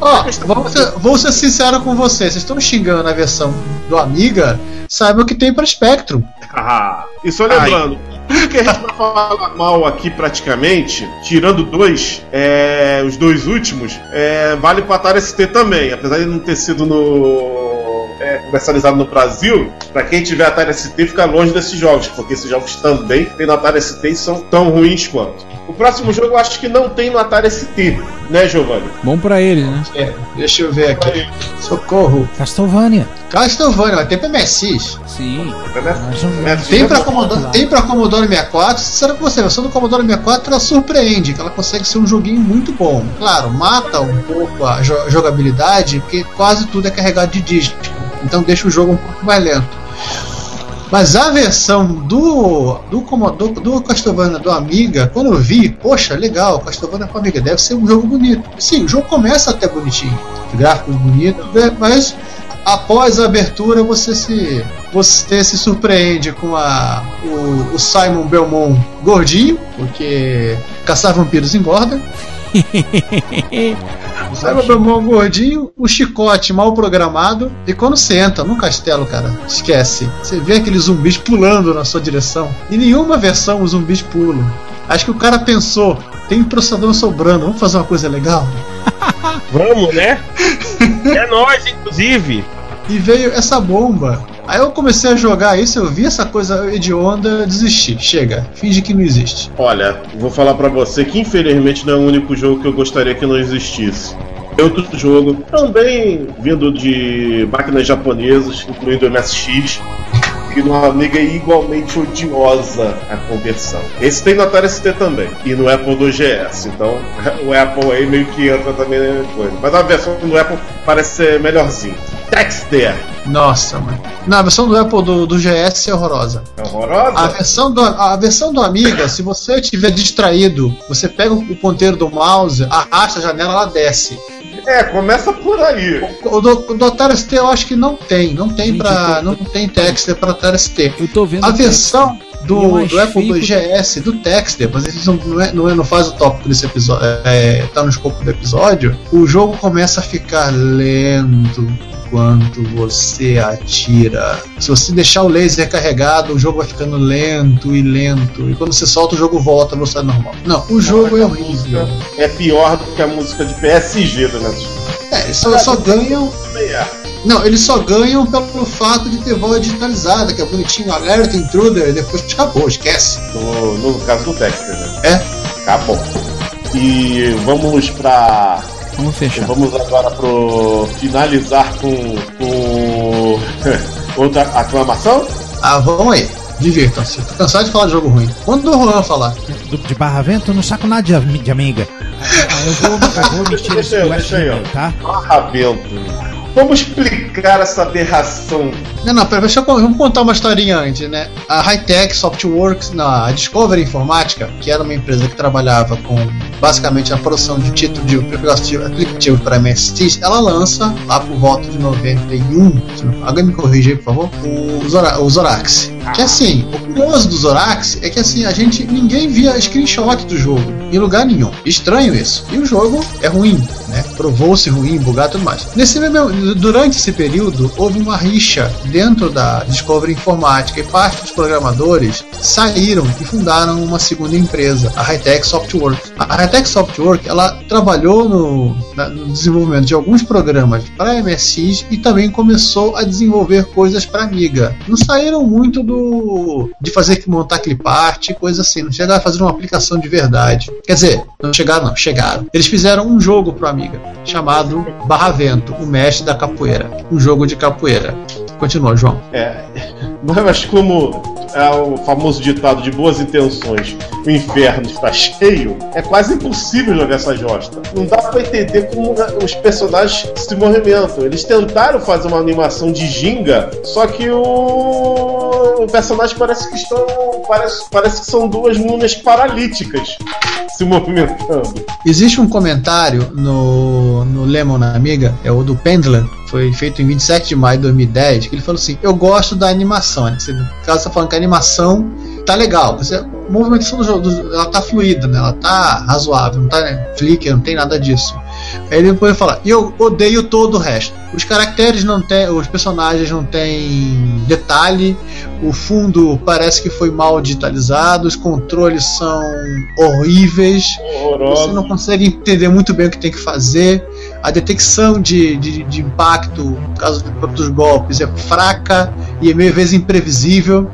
Ó, vou ser, vou ser sincero com vocês. Vocês estão xingando a versão do Amiga, saibam que tem pra Spectrum. Ah, e só lembrando, tudo que a gente vai falar mal aqui praticamente, tirando dois, é, os dois últimos, é, vale para Atari ST também, apesar de não ter sido no é, comercializado no Brasil, para quem tiver Atari ST fica longe desses jogos, porque esses jogos também tem no Atari ST e são tão ruins quanto. O próximo jogo eu acho que não tem no Atari ST, né, Giovanni? Bom pra eles, né? É, deixa eu ver aqui. Socorro. Castlevania. Castlevania, vai ter pra MSX. Sim. Mas Tem pra, Commodore, tem pra Commodore 64. Sincero com você, a versão do Commodore 64 ela surpreende, que ela consegue ser um joguinho muito bom. Claro, mata um pouco a jo- jogabilidade, porque quase tudo é carregado de disco. Então deixa o jogo um pouco mais lento. Mas a versão do do, Commodore, do Castlevania do Amiga, quando eu vi, poxa, legal, Castlevania com Amiga, deve ser um jogo bonito. Sim, o jogo começa até bonitinho, gráficos bonitos, né, mas após a abertura você se você se surpreende com a o, o Simon Belmont gordinho, porque caçar vampiros engorda. O Simon Belmont gordinho, o chicote mal programado. E quando você entra num castelo, cara, esquece. Você vê aqueles zumbis pulando na sua direção. Em nenhuma versão os zumbis pulam. Acho que o cara pensou, tem processador sobrando, vamos fazer uma coisa legal? Vamos, né? É nós, inclusive. E veio essa bomba. Aí eu comecei a jogar isso, eu vi essa coisa hedionda, desisti. Chega, finge que não existe. Olha, vou falar pra você que infelizmente não é o único jogo que eu gostaria que não existisse. Outro jogo, também vindo de máquinas japonesas, incluindo o MSX, que numa amiga igualmente odiosa a conversão. Esse tem no Atari ST também, e no Apple 2GS, então o Apple aí meio que entra também na coisa. Mas a versão do Apple parece ser melhorzinho. Texter, Nossa, mano. Não, a versão do Apple do, do GS é horrorosa. é horrorosa? A versão, do, a versão do Amiga, se você estiver distraído, você pega o ponteiro do mouse, arrasta a janela, ela desce. É, começa por aí. O do, o do Atari ST eu acho que não tem, não tem Gente, pra. eu não tem Texter para Atari ST. Eu tô vendo. A versão Eu do, do Apple que- 2GS, do Texter, mas isso não, é, não, é, não faz o tópico desse episódio, é, tá no escopo do episódio, o jogo começa a ficar lento quando você atira. Se você deixar o laser carregado, o jogo vai ficando lento e lento. E quando você solta, o jogo volta à velocidade normal. Não, o jogo é horrível. É pior do que a música de PSG do MSX. É, eles só, só ganham É. Não, eles só ganham pelo fato de ter voz digitalizada, que é bonitinho, alerta intruder, e depois acabou, esquece. No, no caso do Dexter, né? É. Bom. E vamos pra. Vamos fechar. Vamos agora pro. finalizar com. com. outra aclamação? Ah, vamos aí. Divirtam-se. Tô cansado de falar de jogo ruim. Quando o Juan falar? Do- de Barra Vento, eu não saco nada de, de amiga. Ah, eu vou, eu vou mentir esse Deixa deixa eu. Email, tá? Barravento. Vamos explicar essa aberração. Não, não, pera, deixa eu vamos contar uma historinha antes, né? A Hightech Softworks, não, a Discovery Informática, que era uma empresa que trabalhava com basicamente a produção de título de aplicativo, para MSX, ela lança, lá por volta de 91, se não- alguém me corrige aí, por favor, o Zorax. Que assim, o curioso do Zorax é que assim, a gente, ninguém via screenshot do jogo, em lugar nenhum. Estranho isso. E o jogo é ruim, né? Provou-se ruim, bugado e tudo mais. Nesse mesmo, durante esse período, houve uma rixa dentro da Discovery Informática e parte dos programadores saíram e fundaram uma segunda empresa, a Hightech Softworks. A Hightech Softworks, ela trabalhou no, na- no desenvolvimento de alguns programas para MSX e também começou a desenvolver coisas para Amiga. Não saíram muito do de fazer que montar clipart, coisa assim, não chegaram a fazer uma aplicação de verdade. Quer dizer, não chegaram não, chegaram. Eles fizeram um jogo para Amiga chamado Barravento, o mestre da capoeira, um jogo de capoeira. Continua, João. É, mas como é o famoso ditado de boas intenções, o inferno está cheio, é quase impossível jogar essa josta. Não dá pra entender como os personagens se movimentam. Eles tentaram fazer uma animação de ginga, só que o, o personagem parece que estão. Parece, parece que são duas múmias paralíticas se movimentando. Existe um comentário no, no Lemon na Amiga, é o do Pendler, foi feito em 27 de maio de 2010, que ele falou assim: Eu gosto da animação. né? Você- caso, você falando que a animação tá legal. Você, a movimentação do jogo ela tá fluida, né? ela tá razoável, não tá né, flicker, não tem nada disso. Aí ele depois fala: E eu odeio todo o resto. Os caracteres não os personagens não têm detalhe, o fundo parece que foi mal digitalizado, os controles são horríveis. Você Horroroso. não consegue entender muito bem o que tem que fazer. A detecção de, de, de impacto, no caso dos golpes, é fraca e é meio vezes imprevisível.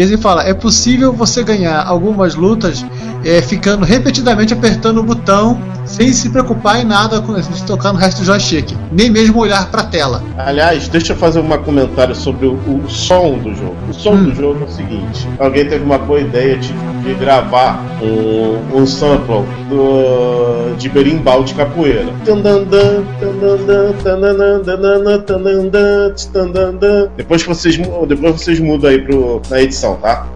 E ele fala: é possível você ganhar algumas lutas é, ficando repetidamente apertando o botão sem se preocupar em nada com de tocar no resto do joystick, nem mesmo olhar para a tela. Aliás, deixa eu fazer um comentário sobre o, o som do jogo. O som Hum. do jogo é o seguinte: alguém teve uma boa ideia de, de gravar um, um sample do, de berimbau de capoeira. Depois vocês, depois vocês mudam aí pro, na edição, tá?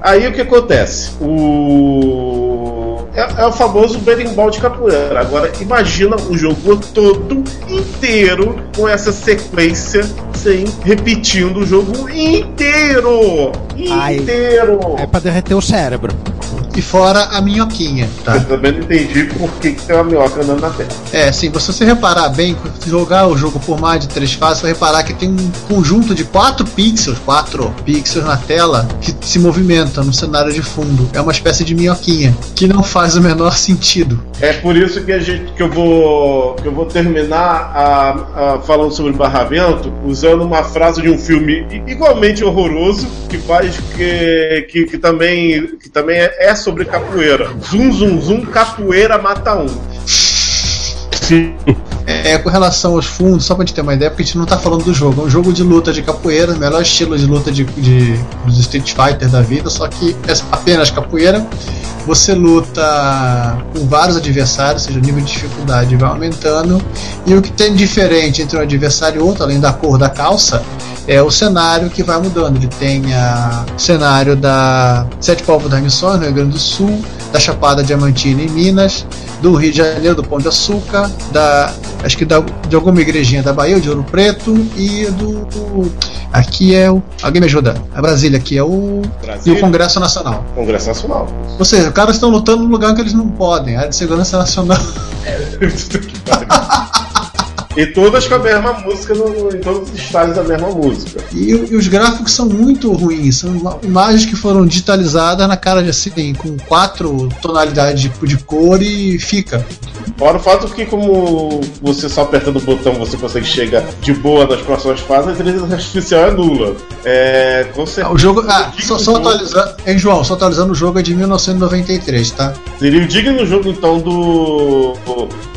Aí o que acontece? O. É, é o famoso berimbau de capoeira. Agora imagina o jogo todo inteiro com essa sequência sem repetindo o jogo inteiro! Ai. Inteiro! É pra derreter o cérebro. E fora a minhoquinha, tá? Eu também não entendi por que, que tem uma minhoca andando na tela. É, sim, se você reparar bem, se jogar o jogo por mais de três fases, você vai reparar que tem um conjunto de quatro pixels, quatro pixels na tela que se movimenta no cenário de fundo. É uma espécie de minhoquinha, que não faz o menor sentido. É por isso que a gente que eu vou que eu vou terminar a, a- falando sobre Barravento usando uma frase de um filme igualmente horroroso que faz que, que, que também que também é, é sobre capoeira. Zum zum zum capoeira mata um. Sim. É, com relação aos fundos, só pra gente ter uma ideia, porque a gente não tá falando do jogo. É um jogo de luta de capoeira, o melhor estilo de luta de, de, dos Street Fighter da vida, só que é apenas capoeira. Você luta com vários adversários, ou seja, o nível de dificuldade vai aumentando. E o que tem de diferente entre um adversário e outro, além da cor da calça, é o cenário que vai mudando. Ele tem a, o cenário da Sete Povos das Missões, no Rio Grande do Sul, da Chapada Diamantina em Minas, do Rio de Janeiro, do Pão de Açúcar, da, acho que da, de alguma igrejinha da Bahia, de Ouro Preto, e do. do- aqui é o. Alguém me ajuda? A Brasília, aqui é o. E o Congresso Nacional. Congresso Nacional. Ou seja, os caras estão lutando no lugar que eles não podem, a área de segurança nacional. e todas com a mesma música no, em todos os estádios a mesma música. E, e os gráficos são muito ruins, são ima- imagens que foram digitalizadas na cara de assim, com quatro tonalidades de, de cor e fica. Fora o fato que, como você só apertando o botão você consegue chegar de boa nas próximas fases, a inteligência artificial é nula. É. Com certeza. O jogo. Ah, só, só atualizando. Hein, João, só atualizando o jogo é de 1993, tá? Seria o digno jogo então do.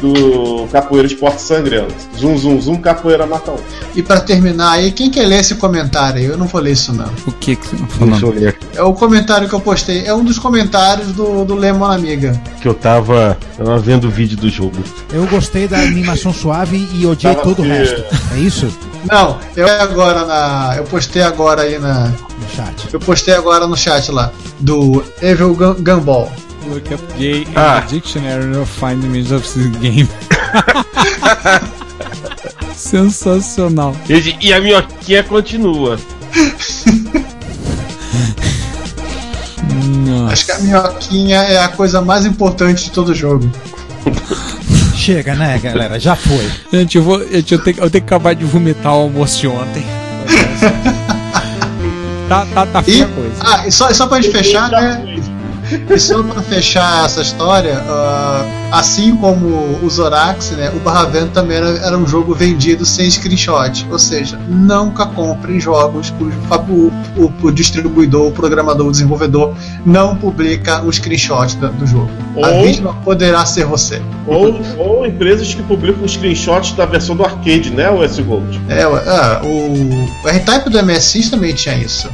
do Capoeira de Porto Sangrento. Zum, zum, zum, capoeira mata um. E pra terminar aí, quem quer ler esse comentário aí? Eu não vou ler isso não. O que que você tá Deixa eu falando? ler. É o comentário que eu postei. É um dos comentários do, do Lemon Amiga. Que eu tava, tava vendo o vídeo do jogo. Eu gostei da animação suave e odiei Tava todo o aqui. resto. É isso? Não, eu agora na. Eu postei agora aí na. No chat. Eu postei agora no chat lá. Do Evil Gun- Gumball. Look up gay in Ah. the dictionary to find images of this game. Sensacional. E, e a minhoquinha continua. Nossa. Acho que a minhoquinha é a coisa mais importante de todo jogo. Chega, né, galera? Já foi. Gente, eu vou. Gente, eu, tenho, eu tenho que acabar de vomitar o almoço de ontem. tá, tá, tá E, feia a coisa. ah, e só, e só pra gente fechar, né? E só pra fechar essa história, ah, assim como o Zorax, né, o Barra Vento também era, era um jogo vendido sem screenshot. Ou seja, nunca comprem jogos cujo fabu- o, o distribuidor, o programador, o desenvolvedor não publica o screenshot da- do jogo. A Ou- vítima poderá ser você. Ou, ou empresas que publicam screenshots da versão do arcade, né, o S Gold? É, ah, o, o R-Type do MSX também tinha isso.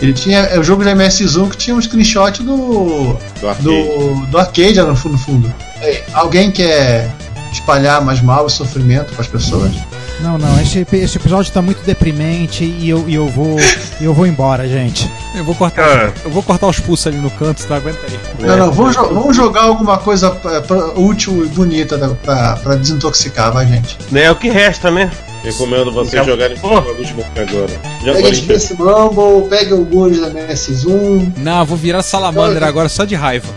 Ele tinha é, o jogo do MS1 que tinha um screenshot do, Do arcade. do, do arcade no fundo, no fundo. Ei, Alguém quer espalhar mais mal e sofrimento para as pessoas? Não, não, esse, esse episódio tá muito deprimente e eu, e eu vou. e eu vou embora, gente. Eu vou cortar, Ah. eu vou cortar os pulsos ali no canto, tá? Aguenta aí. Não, não, vamos, jo- vamos jogar alguma coisa pra- pra- útil e bonita pra desintoxicar, vai, gente. Né, é o que resta, né? Recomendo vocês Então- jogarem Oh. jogos bons agora. Já Pega agora Space Rumble, pega alguns da MS1. Não, vou virar salamandra agora só de raiva.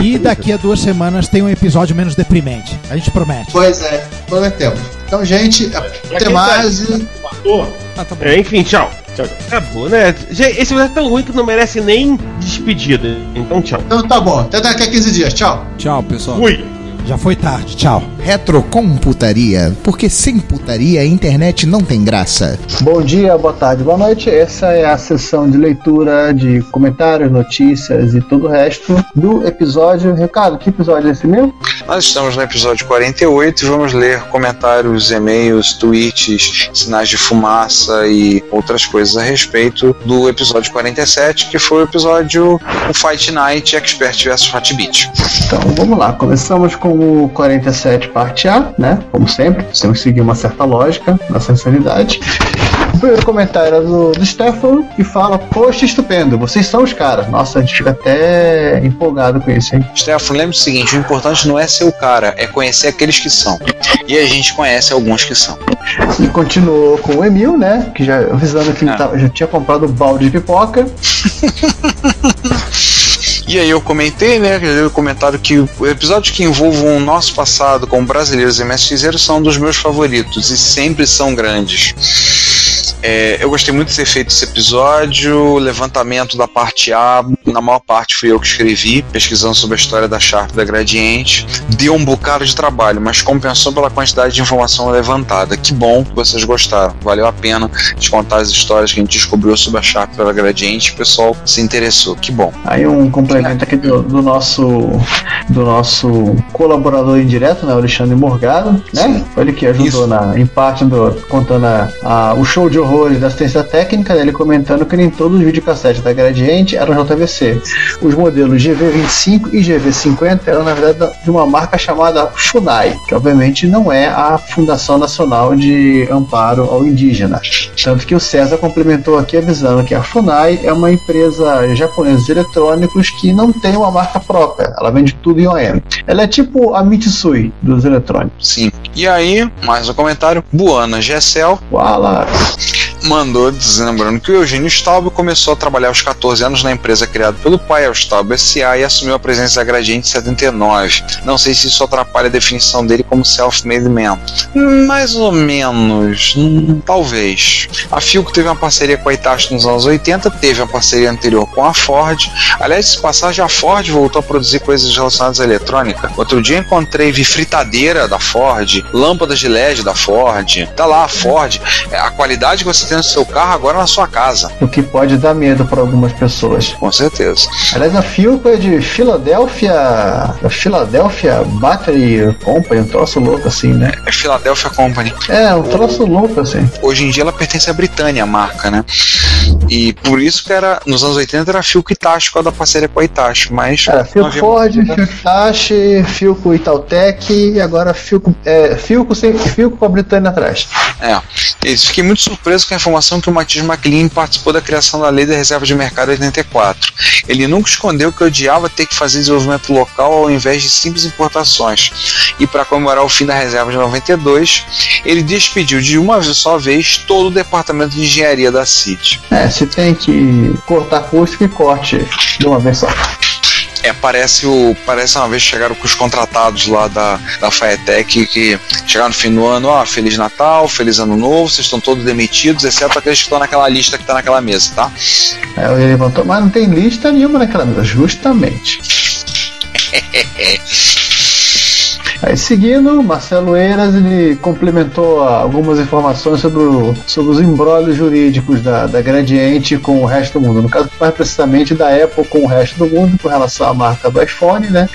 E daqui a duas semanas tem um episódio menos deprimente. A gente promete. Pois é, prometemos. Então, gente, até quem mais. matou. Ah, tá bom. É, enfim, tchau. Tchau. Acabou, né? Gente, Esse episódio é tão ruim que não merece nem despedida. Então, tchau. Então tá bom, até daqui a 15 dias. Tchau. Tchau, pessoal. Fui. Já foi tarde, tchau. Retrocomputaria, porque sem putaria a internet não tem graça. Bom dia, boa tarde, boa noite. Essa é a sessão de leitura de comentários, notícias e todo o resto do episódio. Ricardo, que episódio é esse mesmo? Nós estamos no episódio 48 e vamos ler comentários, e-mails, tweets, sinais de fumaça e outras coisas a respeito do episódio 47, que foi o episódio o Fight Night Expert vs Hotbit. Então vamos lá, começamos com o 47 parte A, né? Como sempre, temos que seguir uma certa lógica, nossa insanidade. O primeiro comentário é do, do Stefano, que fala: Poxa, estupendo, vocês são os caras. Nossa, a gente fica até empolgado com isso, hein? Stefano, lembre o seguinte: o importante não é ser o cara, é conhecer aqueles que são. E a gente conhece alguns que são. E continuou com o Emil, né? Que já avisando que Ah. tava- já tinha comprado um balde de pipoca. E aí eu comentei, né, eu comentário que o episódio que envolvam o nosso passado como brasileiros e MSXeiros são dos meus favoritos e sempre são grandes. É, eu gostei muito de ter feito esse episódio, o levantamento da parte A, na maior parte fui eu que escrevi, pesquisando sobre a história da Sharp da Gradiente. Deu um bocado de trabalho, mas compensou pela quantidade de informação levantada. Que bom que vocês gostaram, valeu a pena de contar as histórias que a gente descobriu sobre a Sharp e pela Gradiente, o pessoal se interessou, que bom. Aí um complemento aqui do, do nosso do nosso colaborador indireto, né, o Alexandre Morgado, né? Foi ele que ajudou Isso. na, em parte do, contando a, a- o show de da assistência técnica, né, ele comentando que nem todos os videocassetes da Gradiente eram JVC. Os modelos GV25 e GV50 eram na verdade de uma marca chamada FUNAI, que obviamente não é a Fundação Nacional de Amparo ao Indígena. Tanto que o César complementou aqui avisando que a FUNAI é uma empresa japonesa de eletrônicos que não tem uma marca própria, ela vende tudo em OEM. Ela é tipo a Mitsui dos eletrônicos. Sim. E aí, mais um comentário. Buana Gessel. Uala! Mandou lembrando que o Eugênio Staub começou a trabalhar aos 14 anos na empresa criada pelo pai, a Staub SA, e assumiu a presença da Gradiente em 79. Não sei se isso atrapalha a definição dele como self-made man. Mais ou menos, hum, talvez. A Philco teve uma parceria com a Hitachi nos anos 80, teve uma parceria anterior com a Ford. Aliás, de passagem, a Ford voltou a produzir coisas relacionadas à eletrônica. Outro dia encontrei, vi fritadeira da Ford, lâmpadas de LED da Ford. Tá lá a Ford. A qualidade que você tem no seu carro agora na sua casa. O que pode dar medo para algumas pessoas. Com certeza. Aliás, a Philco é de Filadélfia. A Philadelphia Battery Company, um troço louco assim, né? É Philadelphia Company. É, um troço louco assim. Hoje em dia ela pertence à Britânia, a marca, né? E por isso que era, nos anos 80 era Philco Hitachi, com a da parceria com a Hitachi, mas Era Philco Ford, Philco Hitachi, Philco Itautec e agora Philco, é, Philco, sem, Philco com a Britânia atrás. É. Eu fiquei muito surpreso com a informação que o Matias McLean participou da criação da Lei da Reserva de Mercado 84. Ele nunca escondeu que odiava ter que fazer desenvolvimento local ao invés de simples importações. E para comemorar o fim da reserva de 92, ele despediu de uma só vez todo o departamento de engenharia da CIT. É, se tem que cortar custo, que corte de uma vez só. É, parece o. Parece uma vez chegaram com os contratados lá da, da Faetec que chegaram no fim do ano, ó, Feliz Natal, Feliz Ano Novo, vocês estão todos demitidos, exceto aqueles que estão naquela lista que tá naquela mesa, tá? Aí ele levantou, mas não tem lista nenhuma naquela mesa, justamente. Aí seguindo, Marcelo Eiras ele complementou algumas informações sobre, o- sobre os embrólios jurídicos da, da Gradiente com o resto do mundo. No caso, mais precisamente da Apple com o resto do mundo, com relação à marca do iPhone, né?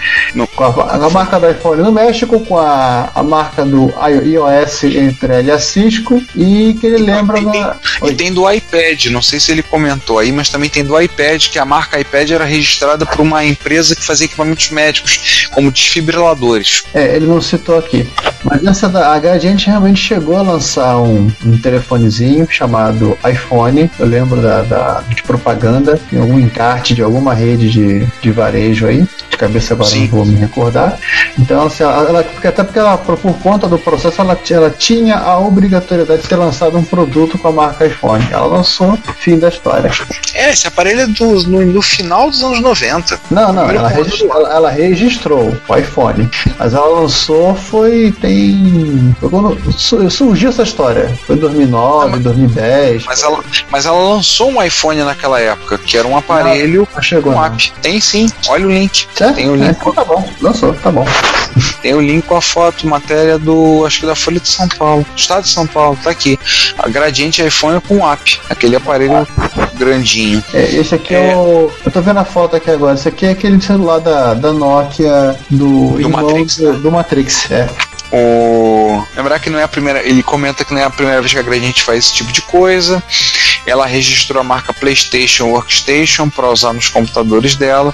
Com a, a marca do iPhone no México, com a, a marca do iOS entre ela e a Cisco, e que ele lembra da. E tem do iPad, não sei se ele comentou aí, mas também tem do iPad, que a marca iPad era registrada por uma empresa que fazia equipamentos médicos, como desfibriladores. É, ele não citou aqui. Mas essa da a Gradiente realmente chegou a lançar um, um telefonezinho chamado iPhone. Eu lembro da, da- de propaganda em algum encarte de alguma rede de, de varejo aí. De cabeça agora não vou me recordar. Então, assim, ela, até porque ela, por, conta do processo, ela, ela tinha a obrigatoriedade de ter lançado um produto com a marca iPhone. Ela lançou, fim da história. É, esse aparelho é do, no, no final dos anos 90. Não, não, ela, comando regis- ela- ela registrou o iPhone, mas ela lançou foi tem foi quando su- surgiu essa história, foi em 2009, 2010. Mas ela, mas ela lançou um iPhone naquela época, que era um aparelho Não chegou com não. app. Tem sim, olha o link. É? Tem o É, link. então tá bom, lançou, tá bom. Tem o link com a foto, matéria do. Acho que da Folha de São Paulo. Estado de São Paulo, tá aqui. A gradiente iPhone com app. Aquele aparelho grandinho. É, esse aqui é. o. Eu tô vendo a foto aqui agora. Esse aqui é aquele celular da, da Nokia do, Do irmão Matrix, do, né? do Matrix. É. O... Lembrar que não é a primeira. Ele comenta que não é a primeira vez que a Gradiente faz esse tipo de coisa. Ela registrou a marca PlayStation Workstation para usar nos computadores dela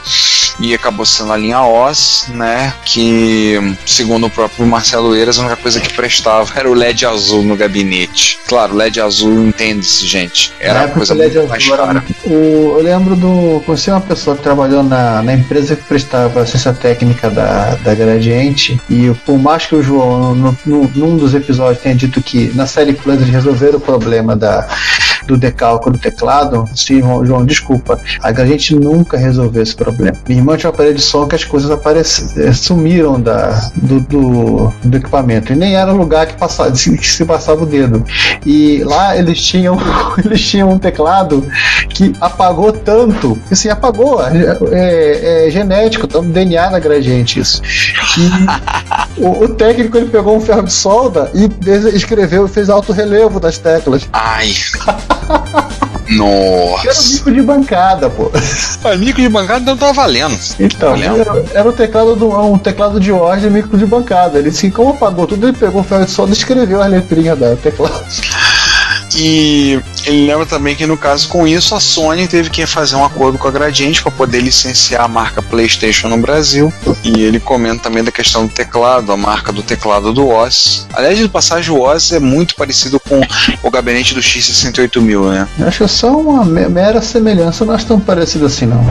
e acabou sendo a linha OS, né? Que, segundo o próprio Marcelo Eiras, a única coisa que prestava era o LED azul no gabinete. Claro, LED azul entende-se, gente. Era época coisa LED muito mais cara. o- eu lembro do. Conheci uma pessoa que trabalhou na, na empresa que prestava assistência técnica da, da Gradiente. E por mais que o João, no, no- num dos episódios, tenha dito que na série Plus eles resolveram o problema da, do decalque do teclado, sim, João, desculpa. A Gradiente nunca resolveu esse problema. Minha irmã tinha um aparelho de som que as coisas eh, sumiram da, do, do, do equipamento. E nem era lugar que, passava, que se passava o dedo. E lá eles tinham, eles tinham um teclado que apagou tanto, que assim, apagou, é, é- é genético, no DNA da gradiente isso. E o, o técnico ele pegou um ferro de solda e escreveu, fez alto relevo das teclas. Ai. Era um Nossa. bico de bancada, pô. Ah, Mico de bancada não tá valendo. Então, Valendo. era, era o teclado do um teclado de ordem micro de bancada. Ele assim, como apagou tudo, ele pegou o ferro de solda e escreveu as letrinhas da teclado. E ele lembra também que no caso com isso a Sony teve que fazer um acordo com a Gradiente para poder licenciar a marca PlayStation no Brasil. E ele comenta também da questão do teclado, a marca do teclado do OS. Aliás, de passagem, o OS é muito parecido com o gabinete do X68000, né? Eu acho que é só uma me- mera semelhança, não acho tão parecido assim não.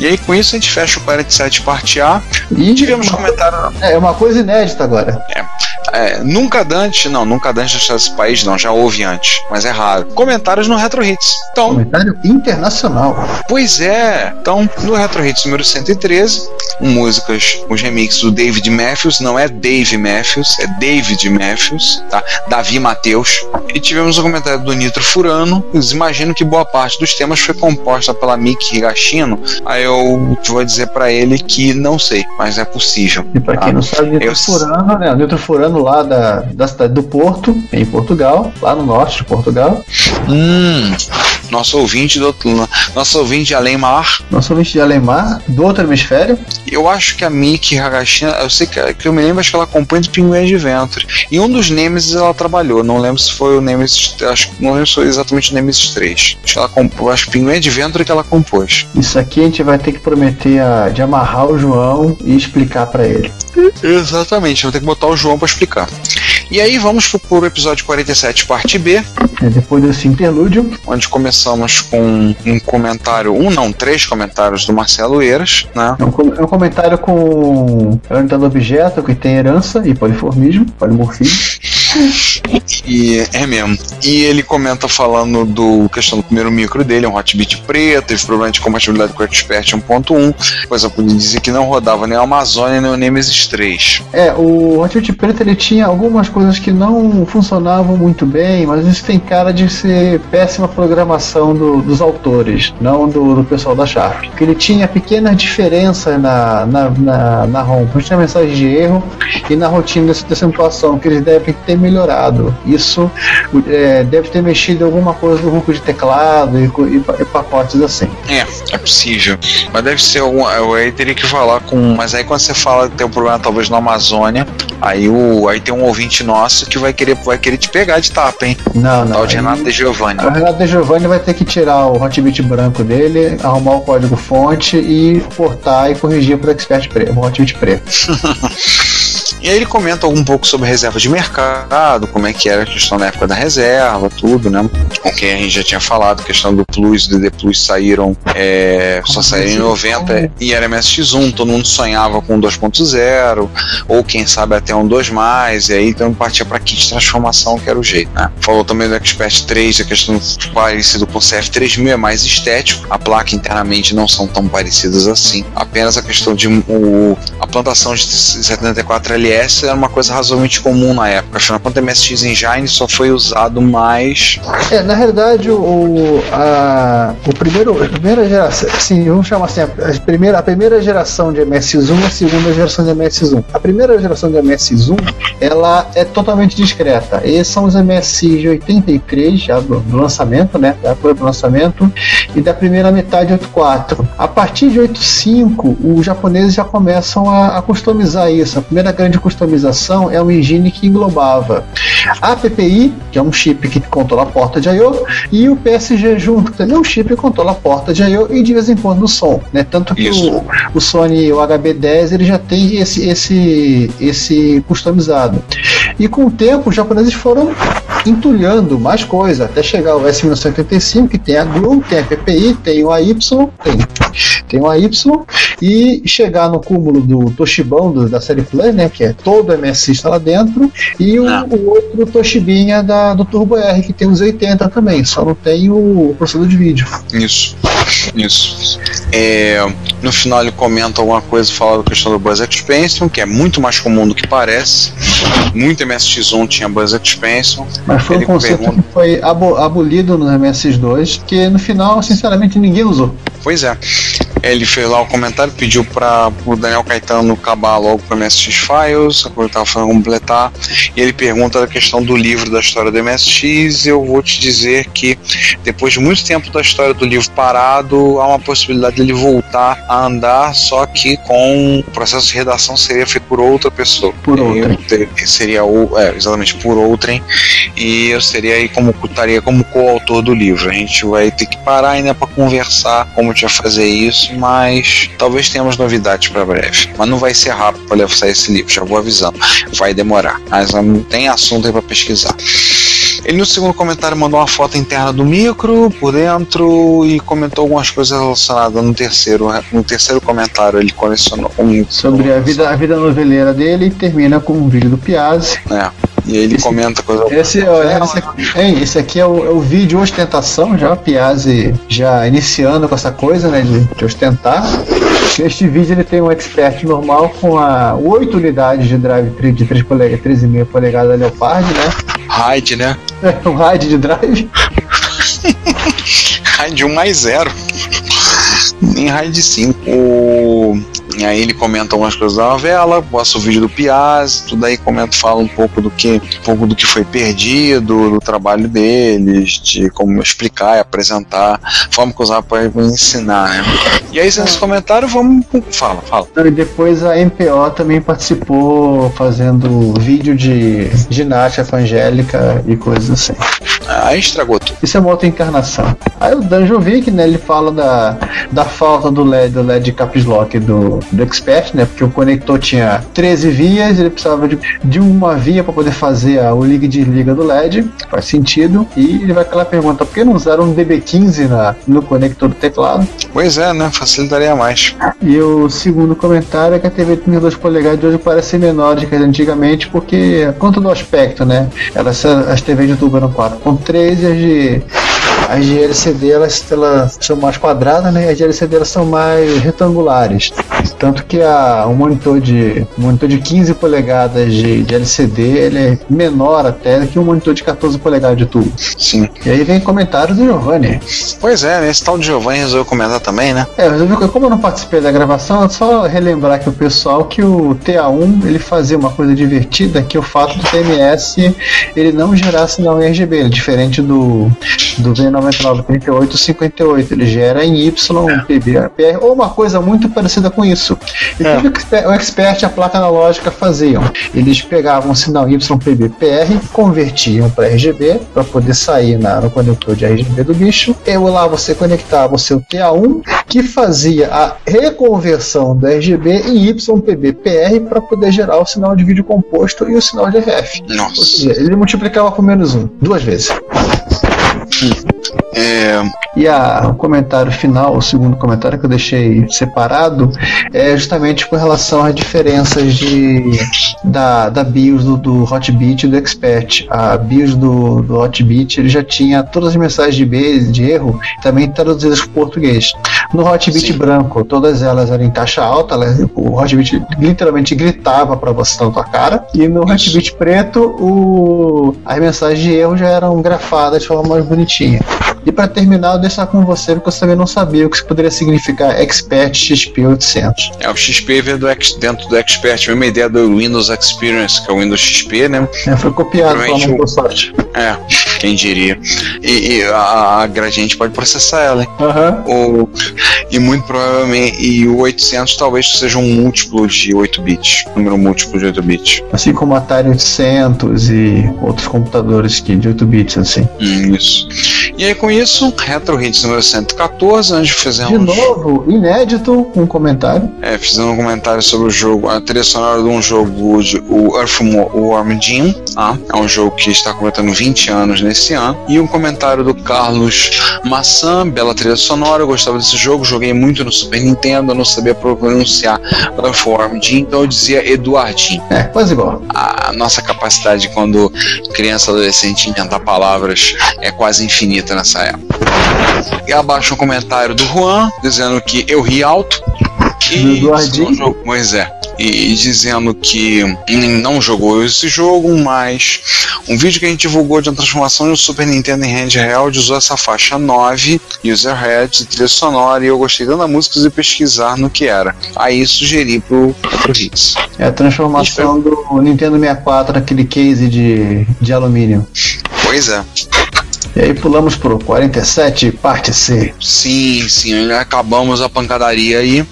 E aí com isso a gente fecha o 47 parte A. E Tivemos uma- comentário. É uma coisa inédita agora. É, É, nunca Dante, não, nunca Dante achar esse país, não, já houve antes, mas é raro. Comentários no Retro Hits. Então, Comentário internacional. Pois é. Então, no Retro Hits número 113, músicas, os remixes do David Matthews, não é Dave Matthews, é David Matthews, tá? Davi Mateus. E tivemos o comentário do Nitro Furano. Imagino que boa parte dos temas foi composta pela Miki Higashino. Aí eu vou dizer pra ele que não sei, mas é possível. E pra quem tá? não sabe, Nitro Eu- Furano, né? Nitro Furano lá da, da cidade do Porto, em Portugal, lá no norte de Portugal. Hum, nosso ouvinte do outro, nosso ouvinte de além mar. Nosso ouvinte de Alemar, do outro hemisfério. Eu acho que a Miki Higashino, eu sei que, que eu me lembro, acho que ela compõe do Pinguim Adventure. Em um dos Nemesis ela trabalhou, não lembro se foi o Nemesis, acho não lembro se foi exatamente o Nemesis 3. Acho que ela compôs, acho que Pinguim Adventure que ela compôs. Isso aqui a gente vai ter que prometer a- de amarrar o João e explicar pra ele. Exatamente, vou ter que botar o João pra explicar. E aí vamos pro, episódio 47, parte B, É, depois desse interlúdio, onde começamos com um comentário, um não, três comentários do Marcelo Eiras, né? é um, é um comentário com orientado objeto que tem herança e poliformismo, polimorfismo. E é mesmo. E ele comenta falando do questão do primeiro micro dele, um Hotbit preto, teve problema de compatibilidade com o Expert 1.1, pois eu podia dizer que não rodava nem o Amazônia nem o Nemesis 3. É, o Hotbit preto ele tinha algumas coisas que não funcionavam muito bem, mas isso tem cara de ser péssima programação do- dos autores, não do, do pessoal da Sharp. Porque ele tinha pequenas diferenças na, na, na, na ROM, tinha mensagem de erro e na rotina de de acentuação, que eles devem ter melhorado. Isso é, deve ter mexido em alguma coisa no banco de teclado e, e e pacotes assim. É, é possível. Mas deve ser algum. Eu aí teria que falar com. Mas aí quando você fala que tem um problema talvez na Amazônia, aí, o, aí tem um ouvinte nosso que vai querer, vai querer te pegar de tapa, hein? Não, não. Tal de Renato de Giovanni. O Renato De Giovanni vai ter que tirar o Hotbit branco dele, arrumar o código fonte e portar e corrigir para o Expert preto, o Hotbit preto. E aí ele comenta um pouco sobre reserva de mercado, como é que era a questão na época da reserva, tudo, né? Com quem a gente já tinha falado, a questão do Plus e do DD Plus saíram, é, só saíram em 90 e era MSX1, todo mundo sonhava com 2.0, ou quem sabe até um 2 mais, e aí então partia para kit de transformação, que era o jeito, né? Falou também do Expert 3, a questão parecido com o CF3000, é mais estético, a placa internamente não são tão parecidas assim, apenas a questão de o, a plantação de 74LS era uma coisa razoavelmente comum na época, afinal, quanto MSX Engine só foi usado mais É, na realidade, o, a, o primeiro, a primeira geração, assim, vamos chamar assim, a, primeira, a primeira geração de MSX1 e a segunda geração de MSX1. A primeira geração de MSX1, ela é totalmente discreta. Esses são os MSX de 83, já do, do lançamento, né, da do lançamento, e da primeira metade de 84. A partir de 85, os japoneses já começam a, a customizar isso. A primeira grande customização é um engine que englobava a PPI, que é um chip que controla a porta de I/O, e o PSG junto, que também é um chip que controla a porta de I/O e de vez em quando o som, né? Tanto que Isso. o, o Sony o HB10 ele já tem esse esse esse customizado. E com o tempo os japoneses foram entulhando mais coisa, até chegar o S1985, que tem a GLU, tem a PPI, tem o AY, tem, tem o AY, e chegar no cúmulo do Toshibão do- da série Play, né, que é todo MSX está lá dentro, e o, Ah. o outro Toshibinha da, do Turbo R, que tem os 80 também, só não tem o processador de vídeo. Isso, isso. É, no final ele comenta alguma coisa, fala da questão do Buzz Expansion, que é muito mais comum do que parece. Muito MSX1 tinha Buzz Expansion. Mas foi Ele um conceito pergunta- que foi abo- abolido no MSX2, que no final, sinceramente, ninguém usou. Pois é. Ele fez lá o comentário, pediu para o Daniel Caetano acabar logo com o MSX Files, eu estava falando completar, e ele pergunta da questão do livro da história do MSX, e eu vou te dizer que depois de muito tempo da história do livro parado, há uma possibilidade dele voltar a andar, só que com o processo de redação seria feito por outra pessoa. Por ter- Seria o, é, exatamente por outrem, e eu seria aí como estaria como coautor do livro. A gente vai ter que parar ainda para conversar como a fazer isso, mas talvez tenhamos novidades para breve. Mas não vai ser rápido para sair esse livro, já vou avisando. Vai demorar, mas hum, tem assunto aí para pesquisar. Ele no segundo comentário mandou uma foto interna do micro por dentro e comentou algumas coisas relacionadas no terceiro. No terceiro comentário ele colecionou um Sobre a vida, a vida noveleira dele e termina com um vídeo do Piazzi. É. E aí ele comenta coisa. Esse, olha, esse, aqui, hein, esse aqui é o, é o vídeo ostentação, já Piazzi já iniciando com essa coisa, né, de, de ostentar. Neste vídeo ele tem um expert normal com a 8 unidades de drive de 3 polegadas, 3,5 polegadas Leopard, né? Raid, né? É um RAID de drive. Raid 1 mais 0. Nem Raid 5. O... E aí ele comenta algumas coisas da novela, posta o vídeo do Piazzi, tudo aí comenta, fala um pouco do que, um pouco do que foi perdido, do trabalho deles, de como explicar e apresentar, forma que usar para ensinar, né? E aí nesse comentário vamos. Fala, fala. E depois a MPO também participou fazendo vídeo de ginástica evangélica e coisas assim. Aí estragou tudo. Isso é uma outra encarnação. Aí o Danjovic, né, ele fala da, da falta do LED, do LED caps lock do, do Expert, né, porque o conector tinha 13 vias, ele precisava de, de uma via para poder fazer a, o liga e desliga do LED, faz sentido. E ele vai aquela pergunta, por que não usaram um DB15 na, no conector do teclado? Pois é, né? Facilitaria mais. E o segundo comentário é que a TV 32 polegadas de hoje parece menor do que antigamente, porque conta do aspecto, né? Elas, as TVs de tubo eram 4.3 e as de as de LCD elas, elas são mais quadradas, né? E as de LCD elas são mais retangulares. Tanto que a, um monitor de um monitor de 15 polegadas de, de LCD ele é menor até do que um monitor de 14 polegadas de tubo. Sim. E aí vem comentários do Giovanni. Pois é, né? Esse tal de Giovanni resolveu comentar também, né? É, resolvi, como eu não participei da gravação, é só relembrar aqui o pessoal que o TA1 ele fazia uma coisa divertida, que o fato do TMS ele não gerar sinal RGB, diferente do, do V993858, ele gera em Y, PB, PR, ou uma coisa muito parecida com isso. E É. o que o Expert- e a placa analógica faziam? Eles pegavam o sinal YPB-PR, convertiam para RGB, para poder sair na, no conector de RGB do bicho, e lá você conectava o seu TA1, que fazia a reconversão do RGB em YPB-PR para poder gerar o sinal de vídeo composto e o sinal de RF. Ou Nossa. seja, ele multiplicava por menos um, duas vezes. É, E a, o comentário final, o segundo comentário que eu deixei separado, é justamente com relação às diferenças de, da, da BIOS do, do Hotbit e do Expert. A BIOS do, do Hotbit ele já tinha todas as mensagens de, base, de erro também traduzidas para o português. No Hotbit Sim. branco, todas elas eram em caixa alta, o Hotbit literalmente gritava para você na tua cara. E no Hotbit preto, o, as mensagens de erro já eram grafadas de forma mais bonitinha. E para terminar, eu deixar com você, porque eu também não sabia o que isso poderia significar Expert XP 800. é o XP veio do, dentro do Expert, a mesma ideia do Windows Experience, que é o Windows XP, né? É, foi copiado pela Provavelmente o- Microsoft. É, quem diria. E, e a, a Gradiente pode processar ela, hein? Aham. O, e muito provavelmente, e o 800 talvez seja um múltiplo de 8 bits, número múltiplo de 8 bits. Assim como o Atari 800 e outros computadores que de 8 bits, assim. Hum, isso. E aí com isso, Retro Hits número 114, onde fizemos, De novo, inédito, um comentário. é, fizemos um comentário sobre o jogo, a trilha sonora de um jogo, de, o Earthworm Jim, tá? é um jogo que está completando 20 anos nesse ano, e um comentário do Carlos Maçã, bela trilha sonora, eu gostava desse jogo, joguei muito no Super Nintendo, eu não sabia pronunciar Earthworm Jim, então eu dizia Eduardinho. É, quase igual. a nossa capacidade quando criança adolescente inventar palavras é quase infinita nessa E abaixo um comentário do Juan dizendo que eu ri alto. E não jogou- Pois é. E dizendo que não jogou esse jogo, mas um vídeo que a gente divulgou de uma transformação do Super Nintendo em handheld usou essa faixa 9, User Heads e trilha sonora, e eu gostei tanto da música de pesquisar no que era. Aí sugeri pro, pro Hits. É a transformação do Nintendo 64 naquele case de, de alumínio. Pois é. E aí pulamos pro 47, parte C. Sim, sim, acabamos a pancadaria aí.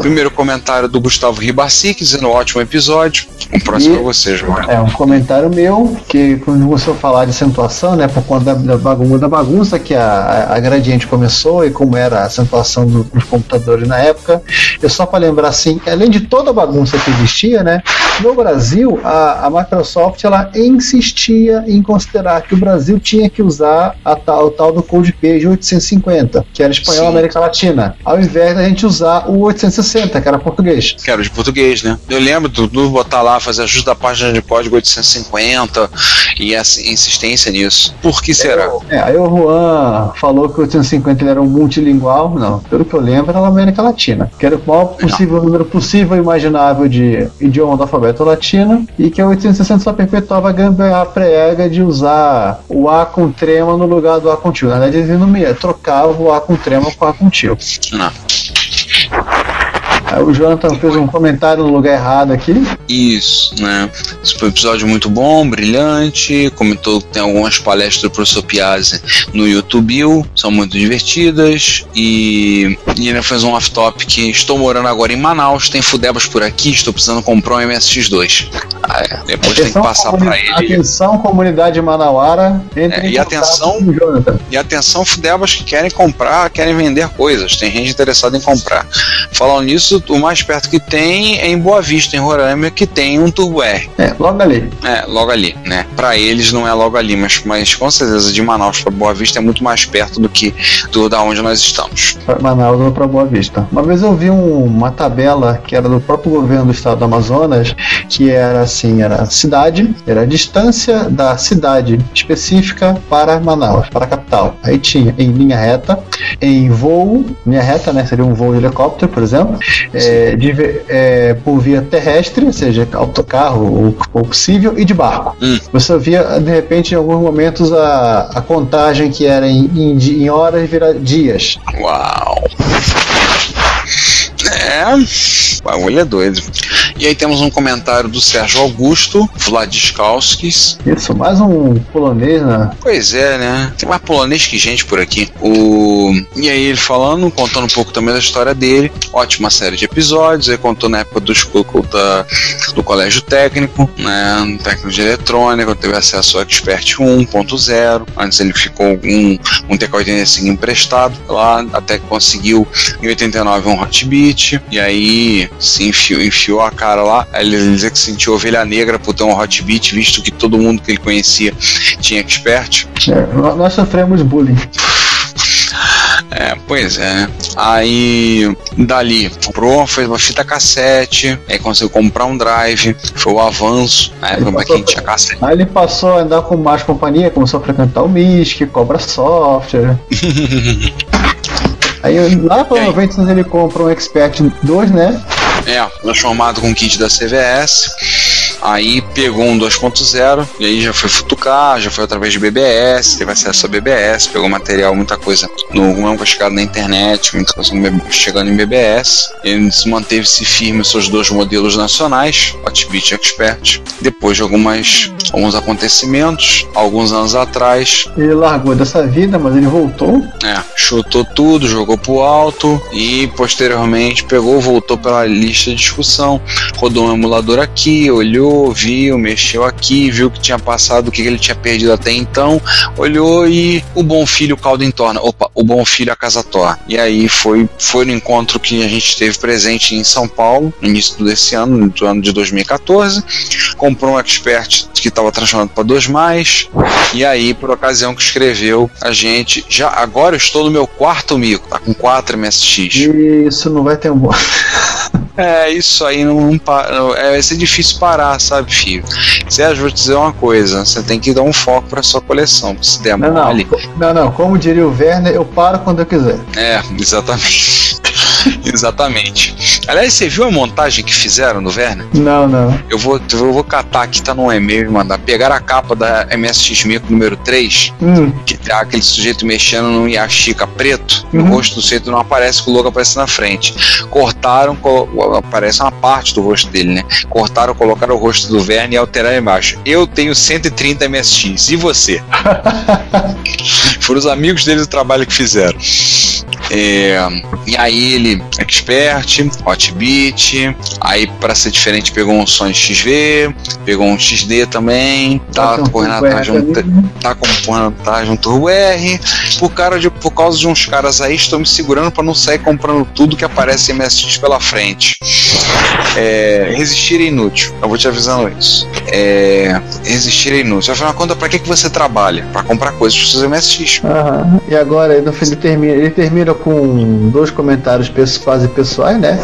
Primeiro comentário do Gustavo Ribassi, dizendo ótimo episódio. Um próximo E- pra vocês, mano. É um comentário meu, que quando começou a falar de acentuação, né, por conta da, da bagunça, da bagunça que a, a Gradiente começou e como era a acentuação do- dos computadores na época, eu só para lembrar assim, além de toda a bagunça que existia, né, no Brasil a, a Microsoft ela insistia em considerar que o Brasil tinha que usar a tal, o tal do Code Page 850, que era espanhol Sim. América Latina, ao invés da gente usar o 860, que era português. Que era de português, né? Eu lembro do, do botar lá, fazer ajuste da página de código 850 e essa insistência nisso. Por que será? É, aí o Juan falou que o 850 ele era um multilingual. Não, pelo que eu lembro, era América Latina. Que era o maior possível número possível e imaginável de idioma do alfabeto latino. E que o 860 só perpetuava a gambiarra prega de usar o A com trema no lugar do A com tio. Na verdade, ele não me trocava o A com trema com A com tio. Não. O Jonathan fez um comentário no lugar errado aqui. Isso, né? Esse foi um episódio muito bom, brilhante. Comentou que tem algumas palestras do professor Piazzi no YouTube, são muito divertidas. E, e ele fez um off-top que estou morando agora em Manaus, tem Fudebas por aqui, estou precisando comprar um MSX2. Ah, é. Depois tem que passar para ele. atenção comunidade manauara. Entre É, e atenção-. E atenção, Fudebas que querem comprar, querem vender coisas. Tem gente interessada em comprar. Falando nisso, o mais perto que tem é em Boa Vista, em Roraima, que tem um Turbo R. É, logo ali. É, logo ali, né? Pra eles não é logo ali, mas, mas com certeza de Manaus pra Boa Vista é muito mais perto do que do da onde nós estamos. para Manaus ou para Boa Vista. Uma vez eu vi um- uma tabela que era do próprio governo do estado do Amazonas, que era assim, era a cidade, era a distância da cidade específica para Manaus, para a capital. Aí tinha em linha reta, em voo, linha reta, né, seria um voo de helicóptero, por exemplo, é, de é, por via terrestre, ou seja, autocarro ou, ou possível, e de barco. Hum. Você via, de repente, em alguns momentos, a, a contagem que era em, em, em horas vira dias. Uau! É, o bagulho é doido. E aí temos um comentário do Sérgio Augusto, Vladiskalskis. Isso, mais um polonês, né? Pois é, né? Tem mais polonês que gente por aqui. O... E aí ele falando, contando um pouco também da história dele. Ótima série de episódios. Ele contou na época do, da, do colégio técnico, né? Técnico de eletrônica, teve acesso ao Expert 1.0. Antes ele ficou um, um TK-85 emprestado lá, até que conseguiu em 89 um E aí se enfiou, enfiou a cara lá. Ele dizia que sentiu ovelha negra por ter um Hotbit, visto que todo mundo que ele conhecia tinha Expert. É, nó- nós sofremos bullying. É, pois é. né? Aí, dali, comprou, fez uma fita cassete, aí conseguiu comprar um drive, foi o avanço, na época pra quem tinha cassete. Aí ele passou a andar com mais companhia, começou a frequentar o MISC, Cobra Software. Aí lá para 90 ele compra um Expert 2, né? É, transformado com kit da CVS. Aí pegou um 2.0 e aí já foi futucar, já foi através de BBS, teve acesso a BBS, pegou material, muita coisa no mesmo chegado na internet, muita coisa chegando em BBS. Ele se manteve-se firme seus dois modelos nacionais, Hotbit e Expert. Depois de algumas, alguns acontecimentos, alguns anos atrás, Ele largou dessa vida, mas ele voltou. é, chutou tudo, jogou pro alto e posteriormente pegou, voltou pela lista de discussão, rodou um emulador aqui, olhou, viu, mexeu aqui, viu que tinha passado o que ele tinha perdido até então, olhou e o bom filho caldo entorna. Opa, o bom filho a casa torna. E aí foi, foi no encontro que a gente teve presente em São Paulo, no início desse ano, do ano de 2014. Comprou um expert que estava transformado para dois mais. E aí, por ocasião que escreveu, a gente já agora eu estou no meu quarto mico, tá com 4 MSX. Isso não vai ter um bom. É, isso aí não, não não- é, vai ser difícil parar, sabe, filho? Sérgio, vou te dizer uma coisa: você tem que dar um foco pra sua coleção. porque Se der não. mole. Não, não. Como diria o Werner, eu paro quando eu quiser. É, exatamente. exatamente. Aliás, você viu a montagem que fizeram do Werner? Não, não. Eu vou, eu vou catar aqui, tá no e-mail e mandar. Pegar a capa da MSX Mico número 3, Hum, que tá aquele sujeito mexendo num Yashica preto, e o Uhum. rosto do sujeito não aparece, o logo aparece na frente. Cortaram, aparece uma parte do rosto dele, né? Cortaram, colocaram o rosto do Verne e alteraram embaixo. Eu tenho 130 MSX, e você? Foram os amigos dele do trabalho que fizeram. É, e aí ele, Expert, Hotbit, aí para ser diferente pegou um Sony XV, pegou um XD também, tá Bota um correndo Turbo atrás de um, tá correndo atrás de um Turbo R. Por, cara de, por causa de uns caras aí, estou me segurando para não sair comprando tudo que aparece em MSX pela frente. É, resistir é inútil, eu vou te avisando isso. É, resistir é inútil. Afinal de contas, pra que, que você trabalha? Pra comprar coisas para seus MSX. Aham. E agora, no fim, ele termina, ele termina com dois comentários quase pessoais, né?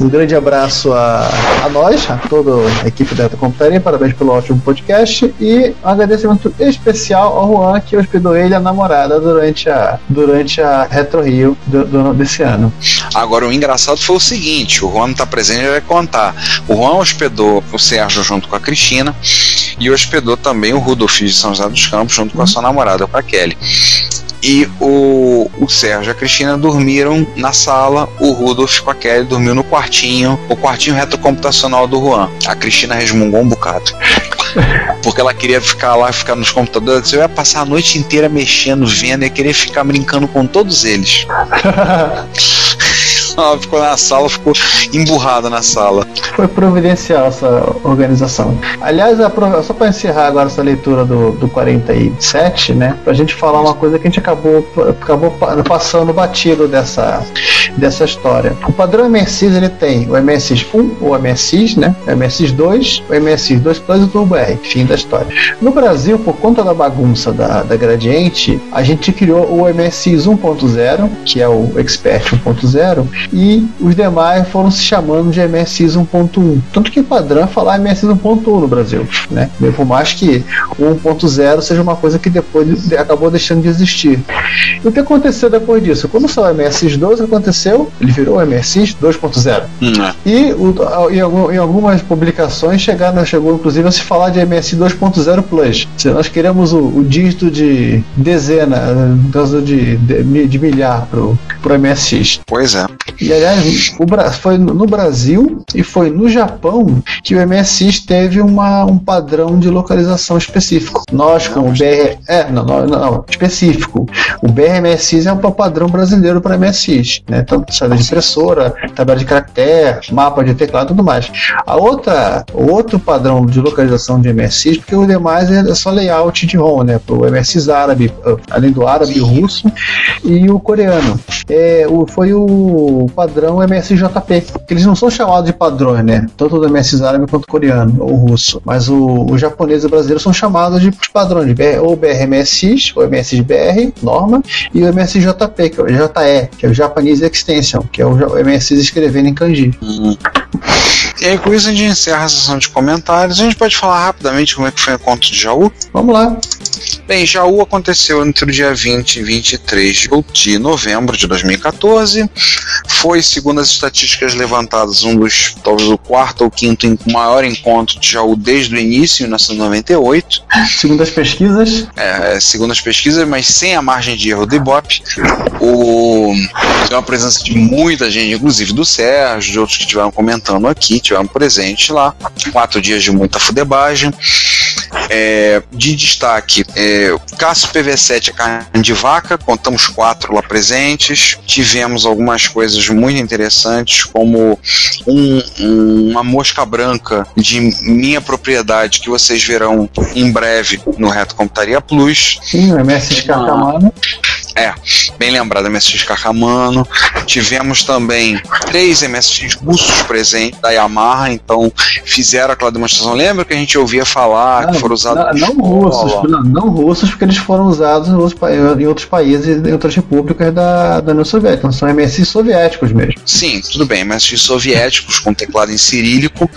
Um grande abraço a, a nós, a toda a equipe da Computaria, parabéns pelo ótimo podcast. E um agradecimento especial ao Juan, que hospedou ele a namorada durante a, durante a Retro Rio do, do- desse ano. Agora, o engraçado foi o seguinte: o Juan não tá presente, ele vai contar. O Juan hospedou o Sérgio junto com a Cristina e hospedou também o Rudolf de São José dos Campos junto com a sua namorada, com a Kelly. E o, o Sérgio e a Cristina dormiram na sala, o Rudolf com a Kelly dormiu no quartinho, o quartinho retrocomputacional do Juan. A Cristina resmungou um bocado. Porque ela queria ficar lá, ficar nos computadores. Eu ia passar a noite inteira mexendo, vendo, ia querer ficar brincando com todos eles. Ela ficou na sala, ficou emburrada na sala. Foi providencial essa organização. Aliás, só para encerrar agora essa leitura do, do 47, né? Pra gente falar uma coisa que a gente acabou, acabou pa- passando batido dessa, dessa história. O padrão MSX ele tem o MSX 1, o MSX, né? O MSX 2, o MSX 2 Plus e o Turbo R. Fim da história. No Brasil, por conta da bagunça da, da Gradiente, a gente criou o MSX 1.0, que é o Expert 1.0, e os demais foram se chamando de MSX 1.1. Tanto que o padrão é falar MSX 1.1 no Brasil, né? Por mais que o 1.0 seja uma coisa que depois de- acabou deixando de existir. E o que aconteceu depois disso? Quando saiu o MSX2, o que aconteceu? Ele virou o MSX 2.0. E o- em, em algumas publicações chegaram, chegou inclusive a se falar de MS 2.0 Plus. Se nós queremos o, o dígito de dezena, no caso de, de, de milhar pro, pro MSX. Pois é. E aliás, foi no Brasil e foi no Japão que o MSX teve uma, um padrão de localização específico. Nós, com o BR. É, não, não, não, específico. O BRMSX é o padrão brasileiro para MSX, né? Tanto saída de impressora, tabela de caractere, mapa de teclado e tudo mais. A outra, o outro padrão de localização de MSX, porque o demais é só layout de ROM, né? O MSX árabe, eh, além do árabe, o russo e o coreano. É, o, foi o padrão MSJP, que eles não são chamados de padrões, né? Tanto do MSX árabe quanto coreano ou russo. Mas o, o japonês e o brasileiro são chamados de padrões, BR, ou BRMSX, ou MSXBR, norma, e o MSJP, que é o JE, que é o Japanese Extension, que é o, o MSX escrevendo em kanji. E aí, com isso, a gente encerra a sessão de comentários. A gente pode falar rapidamente como é que foi o encontro de Jaú? Vamos lá. Bem, Jaú aconteceu entre o dia 20 e 23 de out- de novembro de 2014. Foi, segundo as estatísticas levantadas, um dos, talvez o quarto ou quinto maior encontro de Jaú desde o início, em 1998. Segundo as pesquisas, É, segundo as pesquisas, mas sem a margem de erro do Ibope. O, tem uma presença de muita gente, inclusive do Sérgio, de outros que estiveram comentando aqui, tiveram presente lá. Quatro dias de muita fudebagem. É, de destaque, é, Cássio PV7 é carne de vaca, contamos quatro lá presentes. Tivemos algumas coisas muito interessantes, como um- um- uma mosca branca de minha propriedade que vocês verão em breve no Reto Computaria Plus. sim, o MSX Carcamano. É, bem lembrado, MSX Kakamano. Tivemos também três MSX russos presentes da Yamaha, então fizeram aquela demonstração. Lembra que a gente ouvia falar que foram usados Não, não russos, não, não russos, porque eles foram usados em outros, em outros países, em outras repúblicas da, da União Soviética, não são MSX soviéticos mesmo. Sim, tudo bem, MSX soviéticos com teclado em cirílico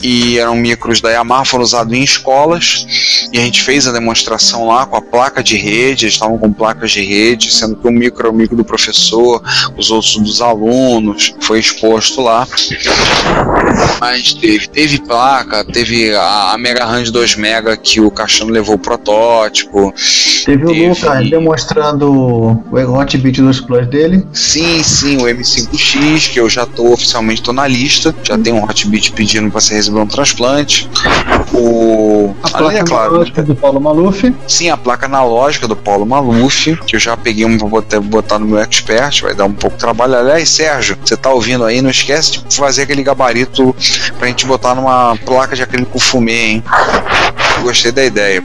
e eram micros da Yamaha, foram usados em escolas e a gente fez a demonstração lá com a placa de rede, eles estavam com placas de rede, sendo que o micro é o micro do professor, os outros dos alunos, foi exposto lá. Mas teve, teve placa, teve a, a Mega RAM de 2 Mega que o Caixano levou o protótipo. Teve o Lucas demonstrando o Hotbit dos Plus dele. Sim, sim, o M5X, que eu já tô oficialmente tô na lista. Já tem um Hotbit pedindo para ser receber um transplante. O. A além, placa é claro, analógica do Paulo Maluf. Sim, a placa analógica do Paulo Maluf, que eu já peguei uma pra botar, botar no meu expert, vai dar um pouco de trabalho. Aliás, Sérgio, você tá ouvindo aí, não esquece de fazer aquele gabarito pra gente botar numa placa de acrílico fumê, hein? Gostei da ideia.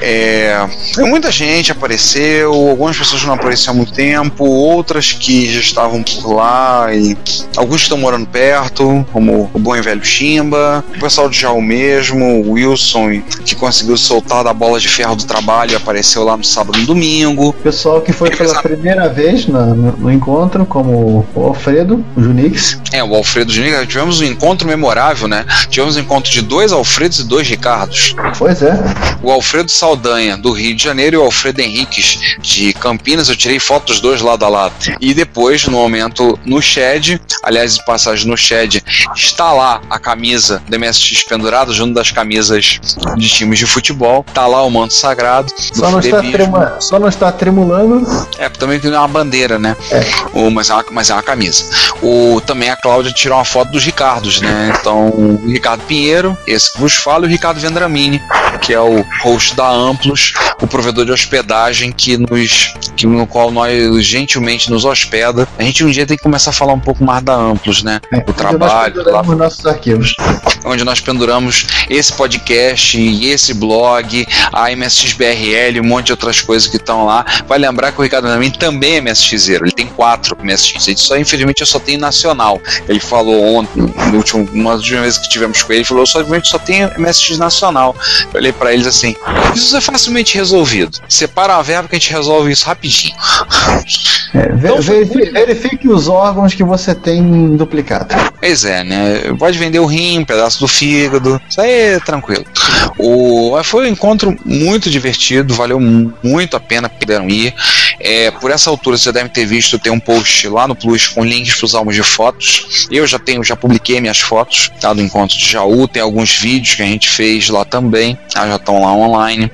É, muita gente apareceu, algumas pessoas não apareceram há muito tempo, outras que já estavam por lá, e alguns que estão morando perto, como o bom e velho Chimba, o pessoal de Jaú mesmo, o Wilson, que conseguiu soltar da bola de ferro do trabalho e apareceu lá no sábado e no domingo. Pessoal que foi pela primeira vez na- no, no encontro, como o Alfredo, o Junix. É, o Alfredo Júnior, tivemos um encontro memorável, né? Tivemos um encontro de dois Alfredos e dois Ricardos. Pois é. O Alfredo Saldanha, do Rio de Janeiro, e o Alfredo Henriques, de Campinas. Eu tirei fotos dos dois lado a lado. E depois, no momento, no Shed, aliás, de passagem no Shed, está lá a camisa do MSX pendurada, junto das camisas de times de futebol. Tá lá o manto sagrado. do Só não, está trema, só não está tremulando. É, também tem uma bandeira, né? O, mas, é uma, mas é uma camisa. O, também a Cláudia tirou uma foto dos Ricardos, né? Então, o Ricardo Pinheiro, esse que vos falo, e o Ricardo Vendramini, que é o host da Amplos, o provedor de hospedagem que nos, que, no qual nós gentilmente nos hospeda. A gente um dia tem que começar a falar um pouco mais da Amplos, né? O trabalho, Nós penduramos nossos arquivos. onde nós penduramos esse podcast e esse blog, a MSXBRL, um monte de outras coisas que estão lá. Vai lembrar que o Ricardo também é MSXero, ele tem quatro MSX, ele só, infelizmente eu só tenho nacional. Ele falou ontem, no último, uma das últimas vezes que tivemos com ele, ele falou, só, só tenho MSX nacional. Eu olhei pra eles assim, isso é facilmente resolvido. Separa a verba que a gente resolve isso rapidinho. É, ver- verifi- verifique os órgãos que você tem duplicado. Pois é, né? Pode vender o rim, um pedaço do fígado. Isso aí é tranquilo. O, foi um encontro muito divertido, valeu mu- muito a pena puderam ir. É, por essa altura você deve ter visto, tem um post lá no Plus com links para os álbuns de fotos. Eu já tenho, já publiquei minhas fotos tá, do encontro de Jaú, tem alguns vídeos que a gente fez lá também, tá, já estão lá online.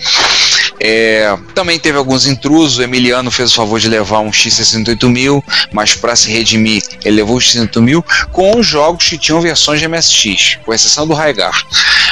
É, também teve alguns intrusos. O Emiliano fez o favor de levar um X68000, mas para se redimir, ele levou o X68000 com os jogos que tinham versões de MSX, com exceção do Raigar.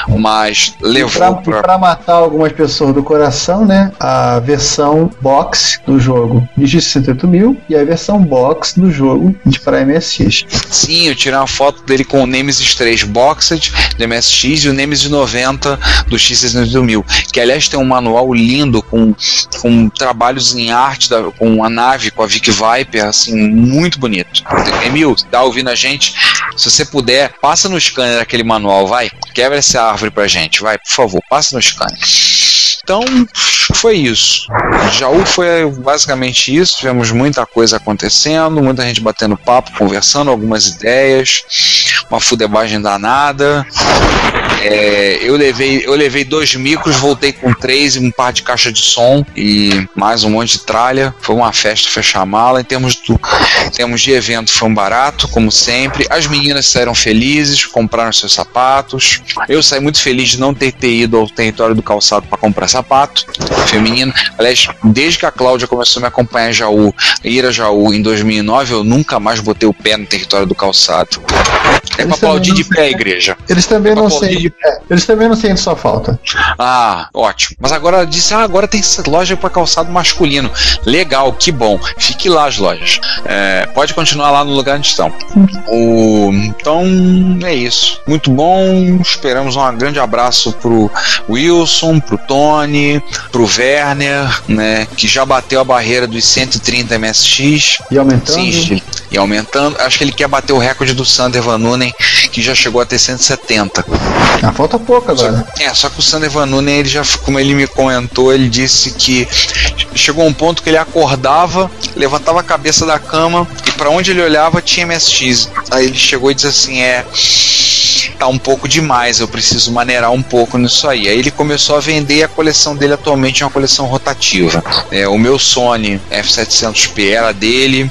Mas levou para. pra matar algumas pessoas do coração, né? A versão box do jogo de X68000 e a versão box do jogo de para MSX. Sim, eu tirei uma foto dele com o Nemesis 3 Boxed do MSX e o Nemesis 90 do X68000, que aliás tem um manual lindo com, com trabalhos em arte da- com a nave, com a Vic Viper, assim, muito bonito. Emil, tá ouvindo a gente? Se você puder, passa no scanner aquele manual, vai. Quebra essa árvore pra gente, vai, por favor, passa no scanner. Então, foi isso. Jaú foi basicamente isso. Tivemos muita coisa acontecendo, muita gente batendo papo, conversando, algumas ideias, uma fudebagem danada. É, eu, levei, eu levei dois micros, voltei com três e um par de caixa de som e mais um monte de tralha. Foi uma festa fechar mala. Em termos, do, em termos de evento, foi um barato, como sempre. As meninas saíram felizes, compraram seus sapatos. Eu saí muito feliz de não ter, ter ido ao território do calçado para comprar sapato feminino. Aliás, desde que a Cláudia começou a me acompanhar em Jaú, ir a Jaú em 2009, eu nunca mais botei o pé no território do calçado. É pra aplaudir de pé a igreja. Eles também não Aplaudir sentem. é, eles também não sentem sua falta. Ah, ótimo. Mas agora disse: ah, agora tem loja para calçado masculino. Legal, que bom. Fique lá as lojas. É, pode continuar lá no lugar onde estão. O, então é isso. Muito bom. Esperamos um grande abraço pro Wilson, pro Tony, pro Werner, né? Que já bateu a barreira dos 130 MSX. E aumentando. Sim, Gil. e aumentando. Acho que ele quer bater o recorde do Sander Van Nunen, que já chegou a ter 170. Ah, falta pouco agora. É, só que o Sander Van Nunen, ele já, como ele me comentou, ele disse que chegou um ponto que ele acordava, levantava a cabeça da cama e para onde ele olhava tinha MSX. Aí ele chegou e disse assim: é. Tá um pouco demais, eu preciso maneirar um pouco nisso aí. Aí ele começou a vender a coleção dele atualmente é uma coleção rotativa. É, o meu Sony F700P era dele.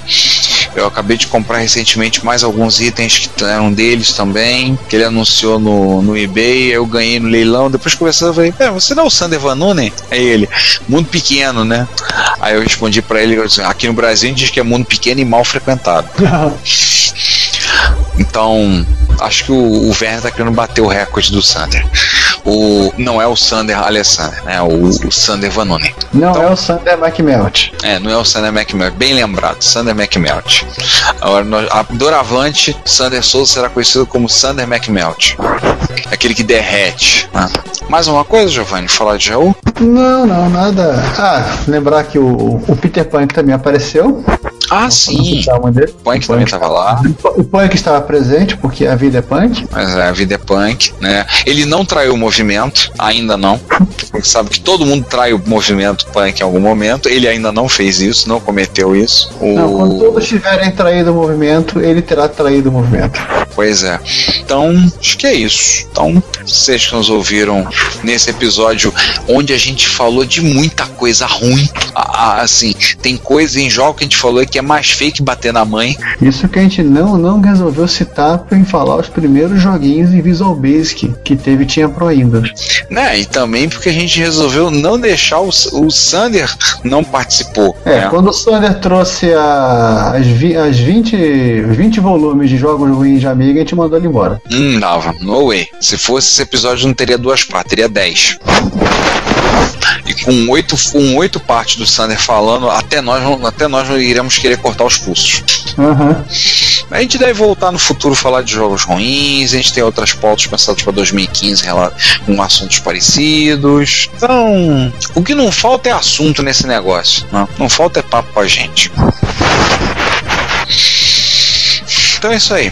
Eu acabei de comprar recentemente mais alguns itens que eram deles também, que ele anunciou no, no eBay, eu ganhei no leilão. Depois conversando, eu falei: é, você não é o Sander Van Nunen? Aí ele, mundo pequeno, né? Aí eu respondi pra ele: aqui no Brasil a gente diz que é mundo pequeno e mal frequentado. Então, acho que o, o Werner tá querendo bater o recorde do Sander. O, não é o Sander Alessander, né? O, o Sander Vanoni. Não é o Sander McMelt. É, não é o Sander McMelt. Bem lembrado, Sander McMelt. Agora, nós, a Doravante, Sander Souza será conhecido como Sander McMelt. Aquele que derrete. né? Mais uma coisa, Giovanni? Falar de Jaú? Não, não, nada. Ah, lembrar que o, o Peter Punk também apareceu. Ah, sim. o nome dele. O Punk também estava lá. O Punk estava presente, porque a vida é punk. Mas é, a vida é punk, né? Ele não traiu o movimento, ainda não. Porque sabe que todo mundo trai o movimento punk em algum momento. Ele ainda não fez isso, não cometeu isso. O... Não, quando todos tiverem traído o movimento, ele terá traído o movimento. Pois é. Então, acho que é isso. Então, vocês que nos ouviram nesse episódio onde a gente falou de muita coisa ruim. Assim, tem coisa em jogo que a gente falou que é mais que bater na mãe. Isso que a gente não, não resolveu citar em falar os primeiros joguinhos em Visual Basic que teve tinha pro ainda. Né? E também porque a gente resolveu não deixar o, o Sander não participou. É, né? quando o Sander trouxe a- as, vi- as 20, 20 volumes de jogos ruins de Amiga, a gente mandou ele embora. Hum, dava. No way. Se fosse esse episódio, não teria duas partes, teria dez. E com oito, com oito partes do Sander falando, até nós, não- até nós iremos querer cortar os pulsos. Aham. A gente deve voltar no futuro falar de jogos ruins, a gente tem outras pautas pensadas para 2015 rela- com assuntos parecidos. Então, o que não falta é assunto nesse negócio. Não, não falta é papo com a gente. Então é isso aí.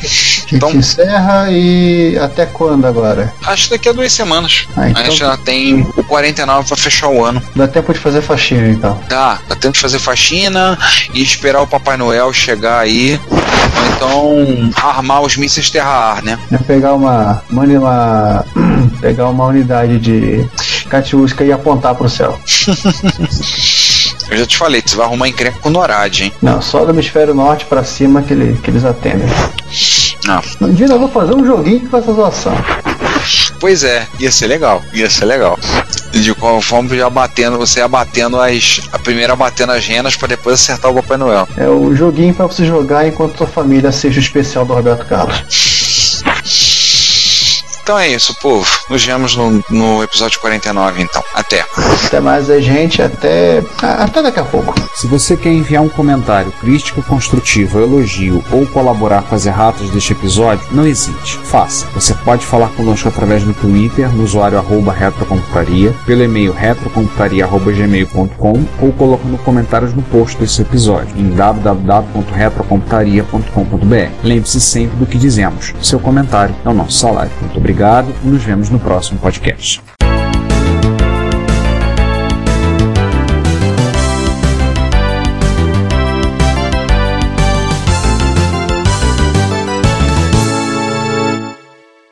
Então, encerra e até quando agora? acho que daqui a duas semanas. Ah, então- A gente já tem o 49 para fechar o ano. Dá tempo de fazer faxina então. Dá, dá tempo de fazer faxina e esperar o Papai Noel chegar aí. Ou então armar os mísseis terra-ar, né? É pegar uma, uma, uma pegar uma unidade de catiusca e apontar pro céu. Eu já te falei, você vai arrumar encrenca com o Norad, hein? Não, só do hemisfério norte pra cima que, ele, que eles atendem. Não. Um dia nós vamos fazer um joguinho com essa zoação. Pois é, ia ser legal, ia ser legal. De qual forma já batendo, você ia batendo as. A primeira batendo as renas pra depois acertar o Papai Noel. É o joguinho pra você jogar enquanto sua família assiste o especial do Roberto Carlos. Então é isso, povo. Nos vemos no, no episódio 49, então. Até. Até mais a gente, até. até daqui a pouco. Se você quer enviar um comentário crítico, construtivo, elogio ou colaborar com as erratas deste episódio, não hesite, faça. Você pode falar conosco através do Twitter, no usuário arroba retrocomputaria, pelo e-mail retrocomputaria.gmail.com ou colocando comentários no post desse episódio em www.retrocomputaria.com.br. Lembre-se sempre do que dizemos. Seu comentário é o nosso salário. Muito obrigado e nos vemos no próximo podcast.